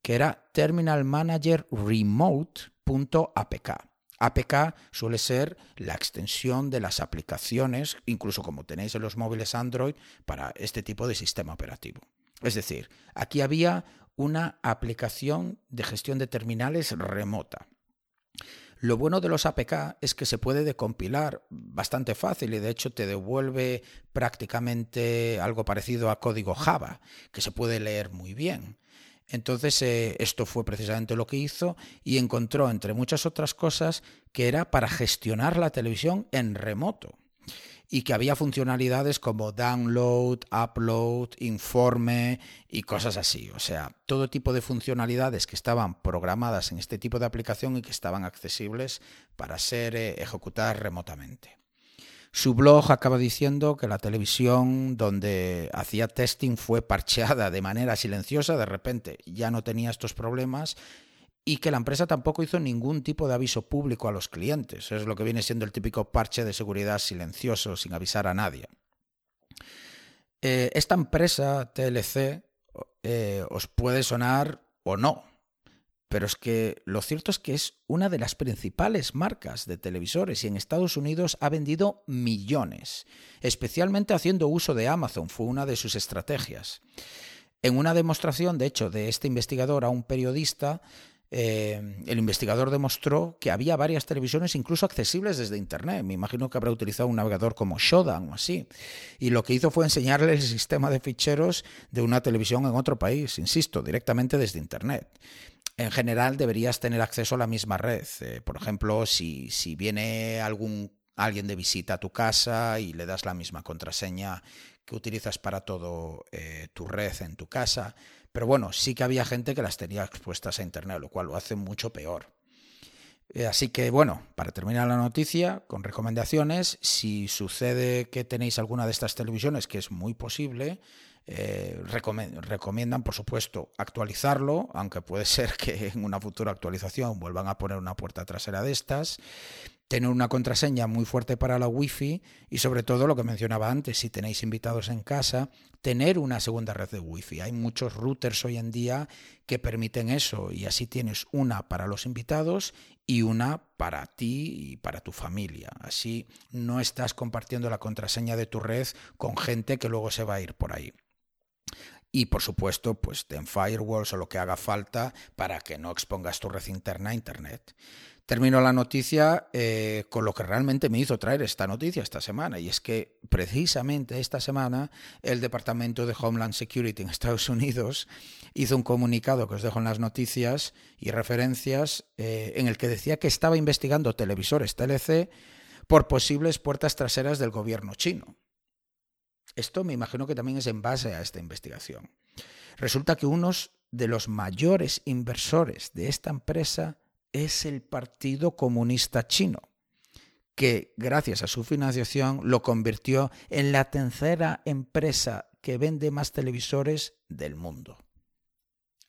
que era Terminal Manager Remote.apk. APK suele ser la extensión de las aplicaciones, incluso como tenéis en los móviles Android, para este tipo de sistema operativo. Es decir, aquí había una aplicación de gestión de terminales remota. Lo bueno de los APK es que se puede decompilar bastante fácil y de hecho te devuelve prácticamente algo parecido a código Java, que se puede leer muy bien. Entonces eh, esto fue precisamente lo que hizo y encontró, entre muchas otras cosas, que era para gestionar la televisión en remoto y que había funcionalidades como download, upload, informe y cosas así. O sea, todo tipo de funcionalidades que estaban programadas en este tipo de aplicación y que estaban accesibles para ser eh, ejecutadas remotamente. Su blog acaba diciendo que la televisión donde hacía testing fue parcheada de manera silenciosa, de repente ya no tenía estos problemas y que la empresa tampoco hizo ningún tipo de aviso público a los clientes. Es lo que viene siendo el típico parche de seguridad silencioso, sin avisar a nadie. Eh, esta empresa TLC eh, os puede sonar o no, pero es que lo cierto es que es una de las principales marcas de televisores y en Estados Unidos ha vendido millones, especialmente haciendo uso de Amazon, fue una de sus estrategias. En una demostración, de hecho, de este investigador a un periodista, eh, el investigador demostró que había varias televisiones incluso accesibles desde Internet. Me imagino que habrá utilizado un navegador como Shodan o así. Y lo que hizo fue enseñarle el <laughs> sistema de ficheros de una televisión en otro país, insisto, directamente desde Internet. En general deberías tener acceso a la misma red. Eh, por ejemplo, si, si viene algún alguien de visita a tu casa y le das la misma contraseña que utilizas para todo eh, tu red en tu casa, pero bueno, sí que había gente que las tenía expuestas a Internet, lo cual lo hace mucho peor. Eh, así que bueno, para terminar la noticia, con recomendaciones, si sucede que tenéis alguna de estas televisiones, que es muy posible, eh, recomiendan, por supuesto, actualizarlo, aunque puede <laughs> ser que en una futura actualización vuelvan a poner una puerta trasera de estas tener una contraseña muy fuerte para la Wi-Fi y sobre todo lo que mencionaba antes, si tenéis invitados en casa, tener una segunda red de Wi-Fi. Hay muchos routers hoy en día que permiten eso y así tienes una para los invitados y una para ti y para tu familia. Así no estás compartiendo la contraseña de tu red con gente que luego se va a ir por ahí. Y por supuesto, pues ten firewalls o lo que haga falta para que no expongas tu red interna a Internet. Termino la noticia eh, con lo que realmente me hizo traer esta noticia esta semana, y es que precisamente esta semana el Departamento de Homeland Security en Estados Unidos hizo un comunicado que os dejo en las noticias y referencias eh, en el que decía que estaba investigando televisores TLC por posibles puertas traseras del gobierno chino. Esto me imagino que también es en base a esta investigación. Resulta que uno de los mayores inversores de esta empresa es el Partido Comunista Chino, que gracias a su financiación lo convirtió en la tercera empresa que vende más televisores del mundo.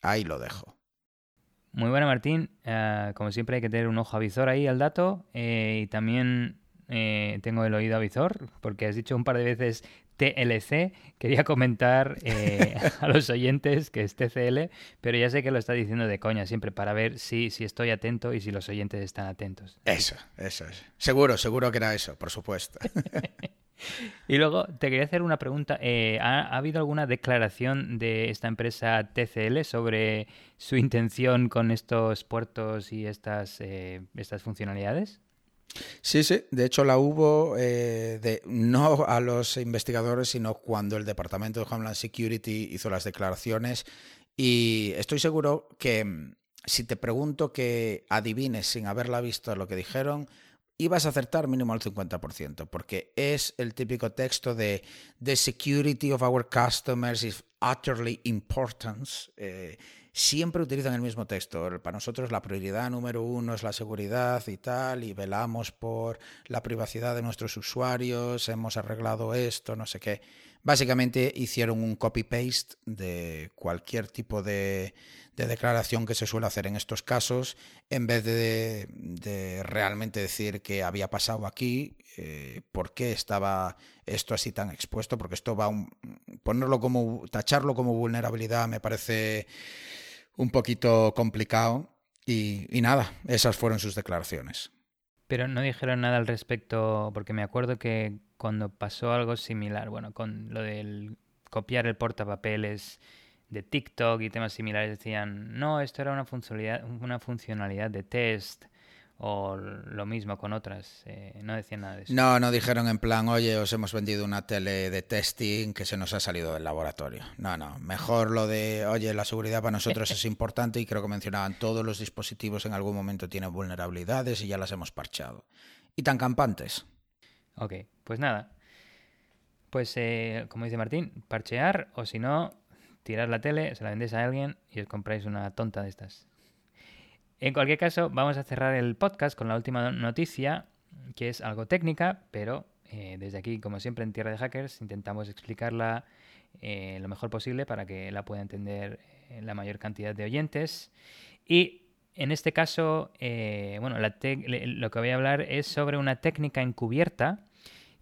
Ahí lo dejo. Muy buena, Martín. Ah, como siempre hay que tener un ojo avizor ahí al dato eh, y también eh, tengo el oído avizor porque has dicho un par de veces TLC. Quería comentar eh, <laughs> a los oyentes que es TCL, pero ya sé que lo está diciendo de coña siempre para ver si, si estoy atento y si los oyentes están atentos. Eso, eso es. Seguro, seguro que era eso, por supuesto. <laughs> y luego te quería hacer una pregunta. Eh, ¿ha, habido alguna declaración de esta empresa TCL sobre su intención con estos puertos y estas, eh, estas funcionalidades? Sí, sí, de hecho la hubo eh, no a los investigadores, sino cuando el Departamento de Homeland Security hizo las declaraciones y estoy seguro que mm, si te pregunto que adivines sin haberla visto lo que dijeron, ibas a acertar mínimo al 50%, porque es el típico texto de The security of our customers is utterly important. Eh, siempre utilizan el mismo texto. Para nosotros la prioridad número uno es la seguridad y tal, y velamos por la privacidad de nuestros usuarios, hemos arreglado esto, no sé qué. Básicamente hicieron un copy-paste de cualquier tipo de, declaración que se suele hacer en estos casos, en vez de, realmente decir que había pasado aquí, eh, por qué estaba esto así tan expuesto, porque esto va a ponerlo como, tacharlo como vulnerabilidad me parece un poquito complicado y, nada, esas fueron sus declaraciones. Pero no dijeron nada al respecto, porque me acuerdo que cuando pasó algo similar, bueno, con lo del copiar el portapapeles de TikTok y temas similares, decían, no, esto era una funcionalidad, una funcionalidad de test o lo mismo con otras. Eh, no decían nada de eso. No, no dijeron en plan, oye, os hemos vendido una tele de testing que se nos ha salido del laboratorio. No, no. Mejor lo de, oye, la seguridad para nosotros es <laughs> importante y creo que mencionaban todos los dispositivos en algún momento tienen vulnerabilidades y ya las hemos parchado. Y tan campantes. Ok, pues nada. Pues, eh, como dice Martín, parchear o si no, tirar la tele, se la vendéis a alguien y os compráis una tonta de estas. En cualquier caso, vamos a cerrar el podcast con la última noticia, que es algo técnica, pero eh, desde aquí, como siempre en Tierra de Hackers, intentamos explicarla eh, lo mejor posible para que la pueda entender eh, la mayor cantidad de oyentes. Y en este caso, bueno, lo que voy a hablar es sobre una técnica encubierta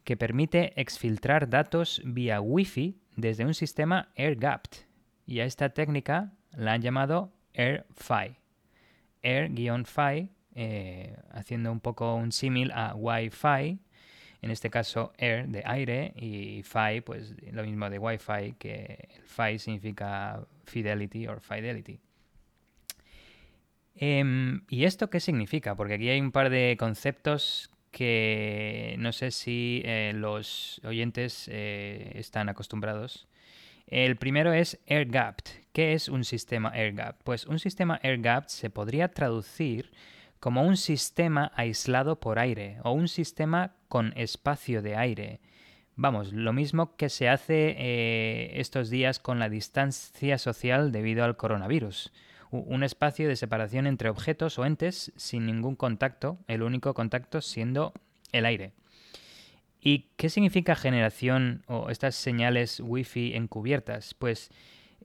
que permite exfiltrar datos vía Wi-Fi desde un sistema air-gapped. Y a esta técnica la han llamado AirFi. Air-Fi, eh, haciendo un poco un símil a Wi-Fi, en este caso Air de aire y Fi, pues lo mismo de Wi-Fi, que el Fi significa Fidelity o Fidelity. Em, ¿Y esto qué significa? Porque aquí hay un par de conceptos que no sé si eh, los oyentes eh, están acostumbrados el primero es air-gapped. ¿Qué es un sistema air-gapped? Pues un sistema air-gapped se podría traducir como un sistema aislado por aire o un sistema con espacio de aire. Vamos, lo mismo que se hace eh, estos días con la distancia social debido al coronavirus. Un espacio de separación entre objetos o entes sin ningún contacto, el único contacto siendo el aire. ¿Y qué significa generación o estas señales Wi-Fi encubiertas? Pues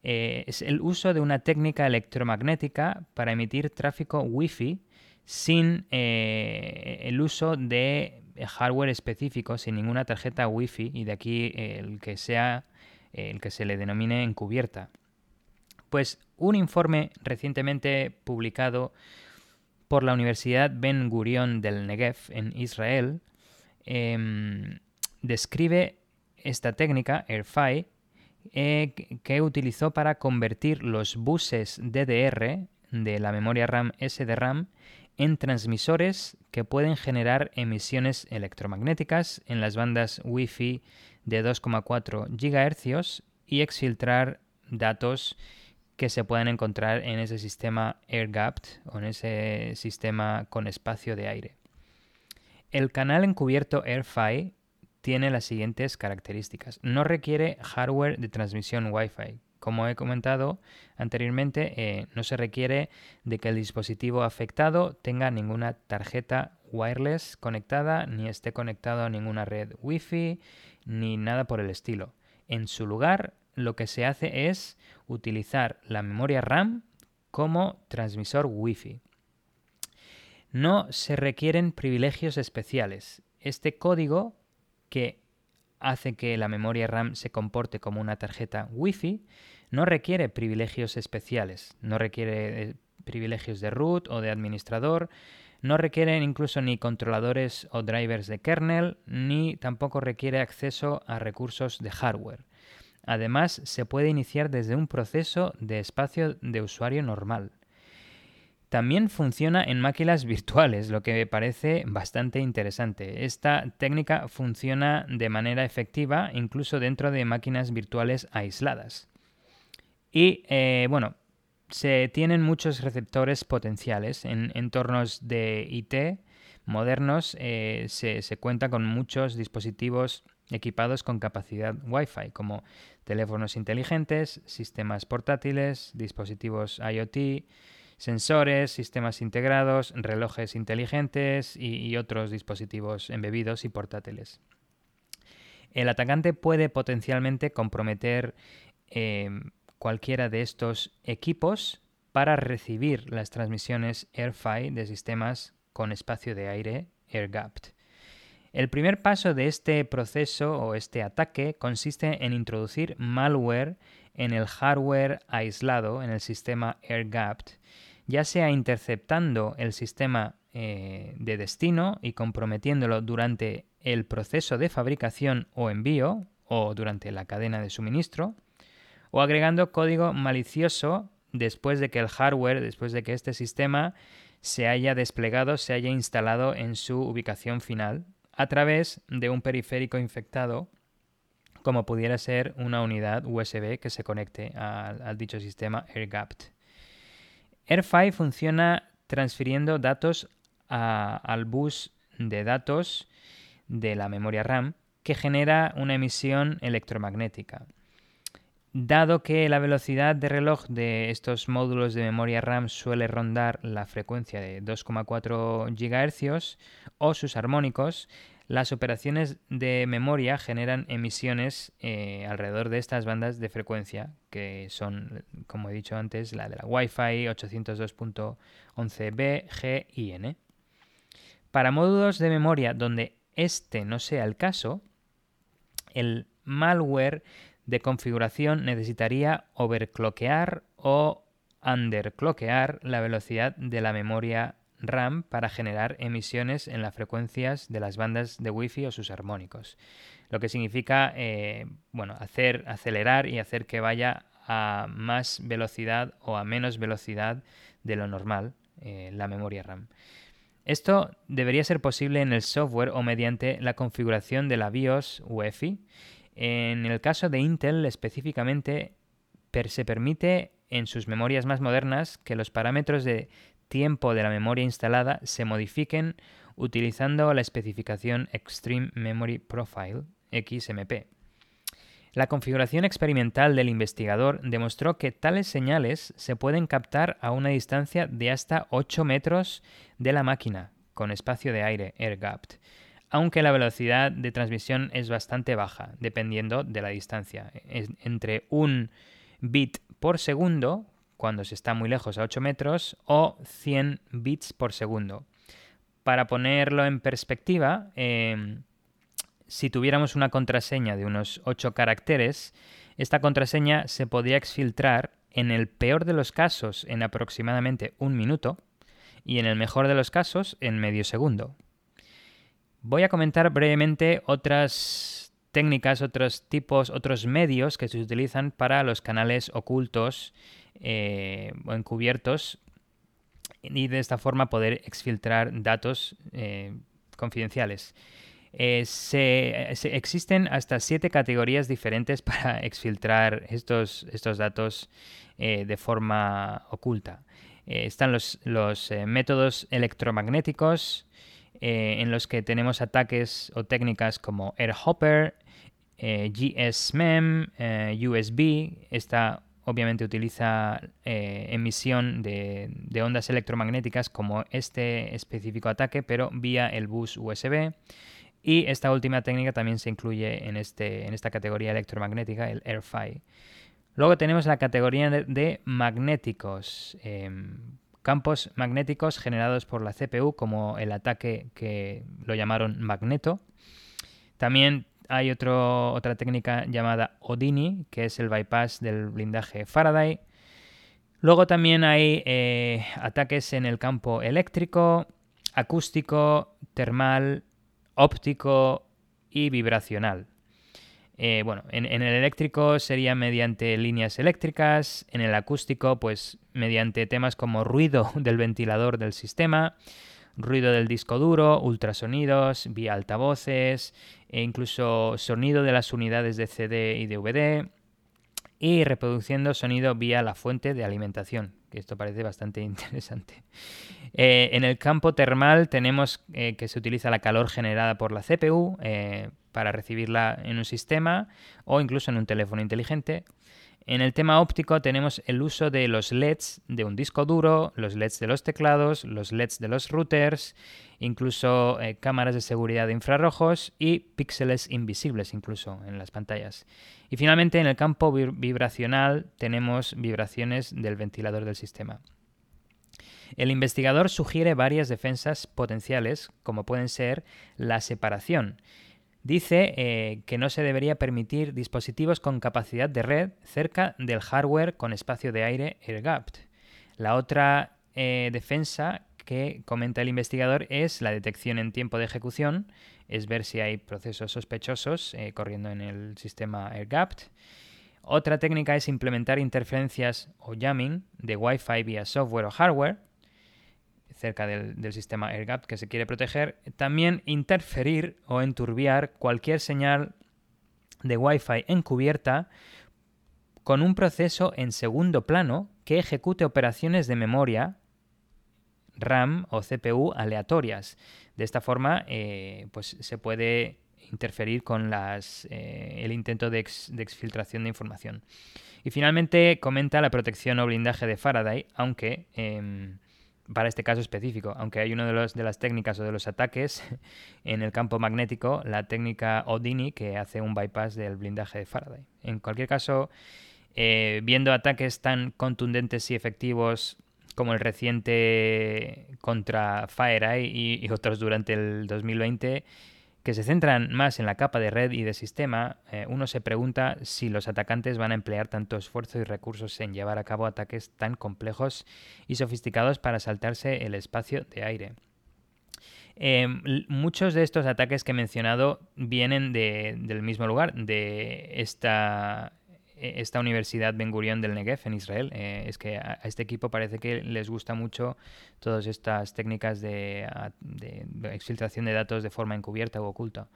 eh, es el uso de una técnica electromagnética para emitir tráfico Wi-Fi sin eh, el uso de hardware específico, sin ninguna tarjeta Wi-Fi y de aquí el que sea el que se le denomine encubierta. Pues un informe recientemente publicado por la Universidad Ben Gurion del Negev en Israel Em, describe esta técnica, AirFi, eh, que utilizó para convertir los buses DDR de la memoria RAM SDRAM en transmisores que pueden generar emisiones electromagnéticas en las bandas Wi-Fi de 2,4 GHz y exfiltrar datos que se pueden encontrar en ese sistema air-gapped o en ese sistema con espacio de aire. El canal encubierto AirFi tiene las siguientes características. No requiere hardware de transmisión Wi-Fi, como he comentado anteriormente, eh, no se requiere de que el dispositivo afectado tenga ninguna tarjeta wireless conectada, ni esté conectado a ninguna red Wi-Fi, ni nada por el estilo. En su lugar, lo que se hace es utilizar la memoria RAM como transmisor Wi-Fi. No se requieren privilegios especiales. Este código que hace que la memoria RAM se comporte como una tarjeta Wi-Fi no requiere privilegios especiales, no requiere eh, privilegios de root o de administrador, no requiere incluso ni controladores o drivers de kernel, ni tampoco requiere acceso a recursos de hardware. Además, se puede iniciar desde un proceso de espacio de usuario normal. También funciona en máquinas virtuales, lo que me parece bastante interesante. Esta técnica funciona de manera efectiva incluso dentro de máquinas virtuales aisladas. Y eh, bueno, se tienen muchos receptores potenciales. En entornos de IT modernos eh, se, se, cuenta con muchos dispositivos equipados con capacidad Wi-Fi, como teléfonos inteligentes, sistemas portátiles, dispositivos IoT, sensores, sistemas integrados, relojes inteligentes y, otros dispositivos embebidos y portátiles. El atacante puede potencialmente comprometer eh, cualquiera de estos equipos para recibir las transmisiones AirFi de sistemas con espacio de aire air-gapped. El primer paso de este proceso o este ataque consiste en introducir malware en el hardware aislado, en el sistema air-gapped, ya sea interceptando el sistema eh, de destino y comprometiéndolo durante el proceso de fabricación o envío o durante la cadena de suministro, o agregando código malicioso después de que el hardware, después de que este sistema se haya desplegado, se haya instalado en su ubicación final a través de un periférico infectado como pudiera ser una unidad USB que se conecte al, dicho sistema AirGapped. AirFi funciona transfiriendo datos al bus de datos de la memoria RAM que genera una emisión electromagnética. Dado que la velocidad de reloj de estos módulos de memoria RAM suele rondar la frecuencia de 2,4 GHz o sus armónicos, las operaciones de memoria generan emisiones eh, alrededor de estas bandas de frecuencia, que son, como he dicho antes, la de la Wi-Fi 802.11b, G y N. Para módulos de memoria donde este no sea el caso, el malware de configuración necesitaría overclockear o underclockear la velocidad de la memoria RAM para generar emisiones en las frecuencias de las bandas de Wi-Fi o sus armónicos. Lo que significa eh, bueno, hacer, acelerar y hacer que vaya a más velocidad o a menos velocidad de lo normal eh, la memoria RAM. Esto debería ser posible en el software o mediante la configuración de la BIOS UEFI en el caso de Intel específicamente, se permite en sus memorias más modernas que los parámetros de tiempo de la memoria instalada se modifiquen utilizando la especificación Extreme Memory Profile, XMP. La configuración experimental del investigador demostró que tales señales se pueden captar a una distancia de hasta 8 metros de la máquina, con espacio de aire, air-gapped, aunque la velocidad de transmisión es bastante baja, dependiendo de la distancia. entre un bit por segundo, cuando se está muy lejos a 8 metros, o 100 bits por segundo. Para ponerlo en perspectiva, em, si tuviéramos una contraseña de unos 8 caracteres, esta contraseña se podría exfiltrar en el peor de los casos en aproximadamente un minuto y en el mejor de los casos en medio segundo. Voy a comentar brevemente otras técnicas, otros tipos, otros medios que se utilizan para los canales ocultos eh, o encubiertos y de esta forma poder exfiltrar datos eh, confidenciales. Eh, se, existen hasta siete categorías diferentes <laughs> para exfiltrar estos, estos datos de forma oculta. están los, los métodos electromagnéticos, en los que tenemos ataques o técnicas como AirHopper, eh, GSMEM, eh, USB. Esta obviamente utiliza eh, emisión de, ondas electromagnéticas como este específico ataque, pero vía el bus USB. Y esta última técnica también se incluye en, este, en esta categoría electromagnética, el AirFi. Luego tenemos la categoría de, magnéticos, em, campos magnéticos generados por la CPU, como el ataque que lo llamaron Magneto. También hay otra técnica llamada Odini, que es el bypass del blindaje Faraday. Luego también hay eh, ataques en el campo eléctrico, acústico, termal, óptico y vibracional. Eh, bueno, en, en, el eléctrico sería mediante líneas eléctricas, en el acústico pues mediante temas como ruido <laughs> del ventilador del sistema, ruido del disco duro, ultrasonidos, vía altavoces, e incluso sonido de las unidades de CD y DVD, y reproduciendo sonido vía la fuente de alimentación, que esto parece bastante <laughs> interesante. Eh, en el campo termal tenemos eh, que se utiliza la calor generada por la CPU eh, para recibirla en un sistema o incluso en un teléfono inteligente en el tema óptico tenemos el uso de los LEDs de un disco duro, los LEDs de los teclados, los LEDs de los routers, incluso eh, cámaras de seguridad de infrarrojos y píxeles invisibles incluso en las pantallas. Y finalmente en el campo vibracional tenemos vibraciones del ventilador del sistema. El investigador sugiere varias defensas potenciales, como pueden ser la separación, Dice eh, que no se debería permitir dispositivos con capacidad de red cerca del hardware con espacio de aire air-gapped. La otra eh, defensa que comenta el investigador es la detección en tiempo de ejecución, es ver si hay procesos sospechosos eh, corriendo en el sistema air-gapped. Otra técnica es implementar interferencias o jamming de Wi-Fi vía software o hardware cerca del, sistema AirGap que se quiere proteger, también interferir o enturbiar cualquier señal de Wi-Fi encubierta con un proceso en segundo plano que ejecute operaciones de memoria RAM o CPU aleatorias. De esta forma, eh, pues se puede interferir con las, eh, el intento de, exfiltración de información. Y finalmente comenta la protección o blindaje de Faraday, aunque em, para este caso específico, aunque hay una de, de las técnicas o de los ataques <laughs> en el campo magnético, la técnica Odini, que hace un bypass del blindaje de Faraday. En cualquier caso, eh, viendo ataques tan contundentes y efectivos como el reciente contra FireEye y, y otros durante el 2020, que se centran más en la capa de red y de sistema, eh, uno se pregunta si los atacantes van a emplear tanto esfuerzo y recursos en llevar a cabo ataques tan complejos y sofisticados para saltarse el espacio de aire. Em, muchos de estos ataques que he mencionado vienen del mismo lugar, de esta esta universidad Ben Gurion del Negev en Israel. Eh, es que a, este equipo parece que les gusta mucho todas estas técnicas de, exfiltración de datos de forma encubierta u oculta.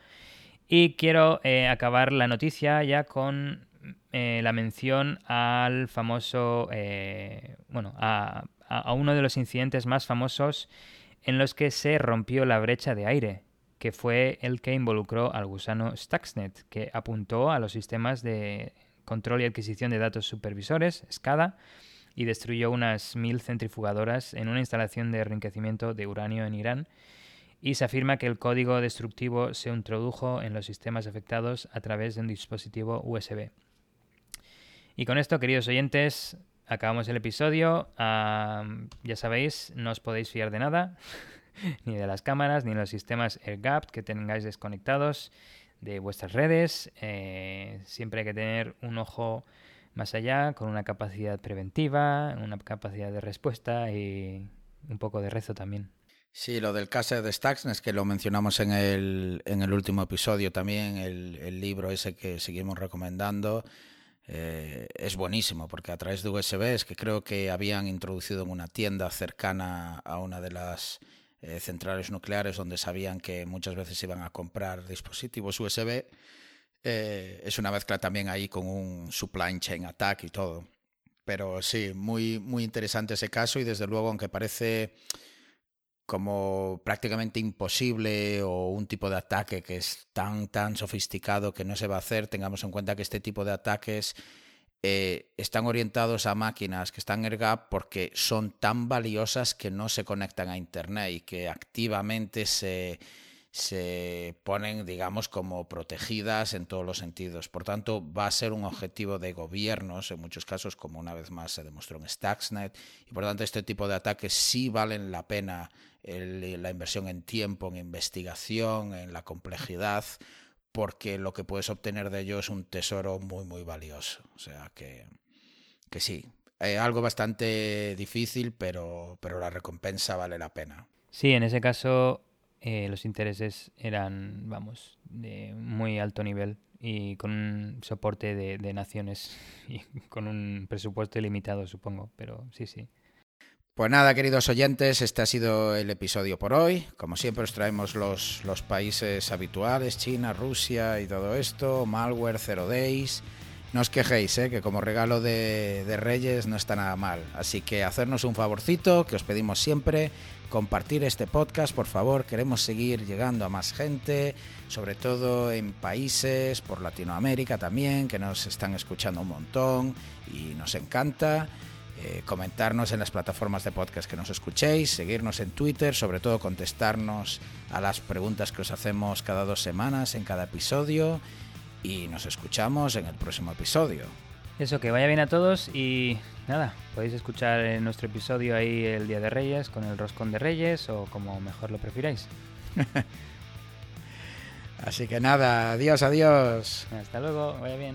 Y quiero eh, acabar la noticia ya con eh, la mención al famoso, bueno, a, a uno de los incidentes más famosos en los que se rompió la brecha de aire que fue el que involucró al gusano Stuxnet, que apuntó a los sistemas de control y adquisición de datos supervisores, SCADA, y destruyó unas mil centrifugadoras en una instalación de enriquecimiento de uranio en Irán. Y se afirma que el código destructivo se introdujo en los sistemas afectados a través de un dispositivo USB. Y con esto, queridos oyentes, acabamos el episodio. ya sabéis, no os podéis fiar de nada, <laughs> ni de las cámaras, ni de los sistemas AirGap que tengáis desconectados de vuestras redes. Eh, siempre hay que tener un ojo más allá, con una capacidad preventiva, una capacidad de respuesta y un poco de rezo también. Sí, lo del caso de Stuxnet, que lo mencionamos en el, en el último episodio también, el, el libro ese que seguimos recomendando, eh, es buenísimo porque a través de USBs que creo que habían introducido en una tienda cercana a una de las eh, centrales nucleares donde sabían que muchas veces iban a comprar dispositivos USB, eh, es una mezcla también ahí con un supply chain attack y todo. Pero sí, muy, muy interesante ese caso y desde luego, aunque parece como prácticamente imposible o un tipo de ataque que es tan, tan sofisticado que no se va a hacer, tengamos en cuenta que este tipo de ataques eh, están orientados a máquinas que están en gap porque son tan valiosas que no se conectan a Internet y que activamente se, se ponen, digamos, como protegidas en todos los sentidos. Por tanto, va a ser un objetivo de gobiernos, en muchos casos, como una vez más se demostró en Stuxnet, y por tanto este tipo de ataques sí valen la pena el, la inversión en tiempo, en investigación, en la complejidad, porque lo que puedes obtener de ello es un tesoro muy, muy valioso. O sea que, que sí, eh, algo bastante difícil, pero, pero la recompensa vale la pena. Sí, en ese caso eh, los intereses eran, vamos, de muy alto nivel y con un soporte de, de naciones <laughs> y con un presupuesto ilimitado, supongo, pero sí, sí. Pues nada, queridos oyentes, este ha sido el episodio por hoy. Como siempre os traemos los, los países habituales, China, Rusia y todo esto, malware, zero days. No os quejéis, ¿eh? que como regalo de, de Reyes no está nada mal. Así que hacernos un favorcito, que os pedimos siempre, compartir este podcast, por favor. Queremos seguir llegando a más gente, sobre todo en países, por Latinoamérica también, que nos están escuchando un montón y nos encanta eh, comentarnos en las plataformas de podcast que nos escuchéis, seguirnos en Twitter, sobre todo contestarnos a las preguntas que os hacemos cada dos semanas en cada episodio y nos escuchamos en el próximo episodio. Eso, que vaya bien a todos y nada, podéis escuchar en nuestro episodio ahí el Día de Reyes con el Roscón de Reyes o como mejor lo prefiráis. <laughs> Así que nada, adiós, adiós. Hasta luego, vaya bien.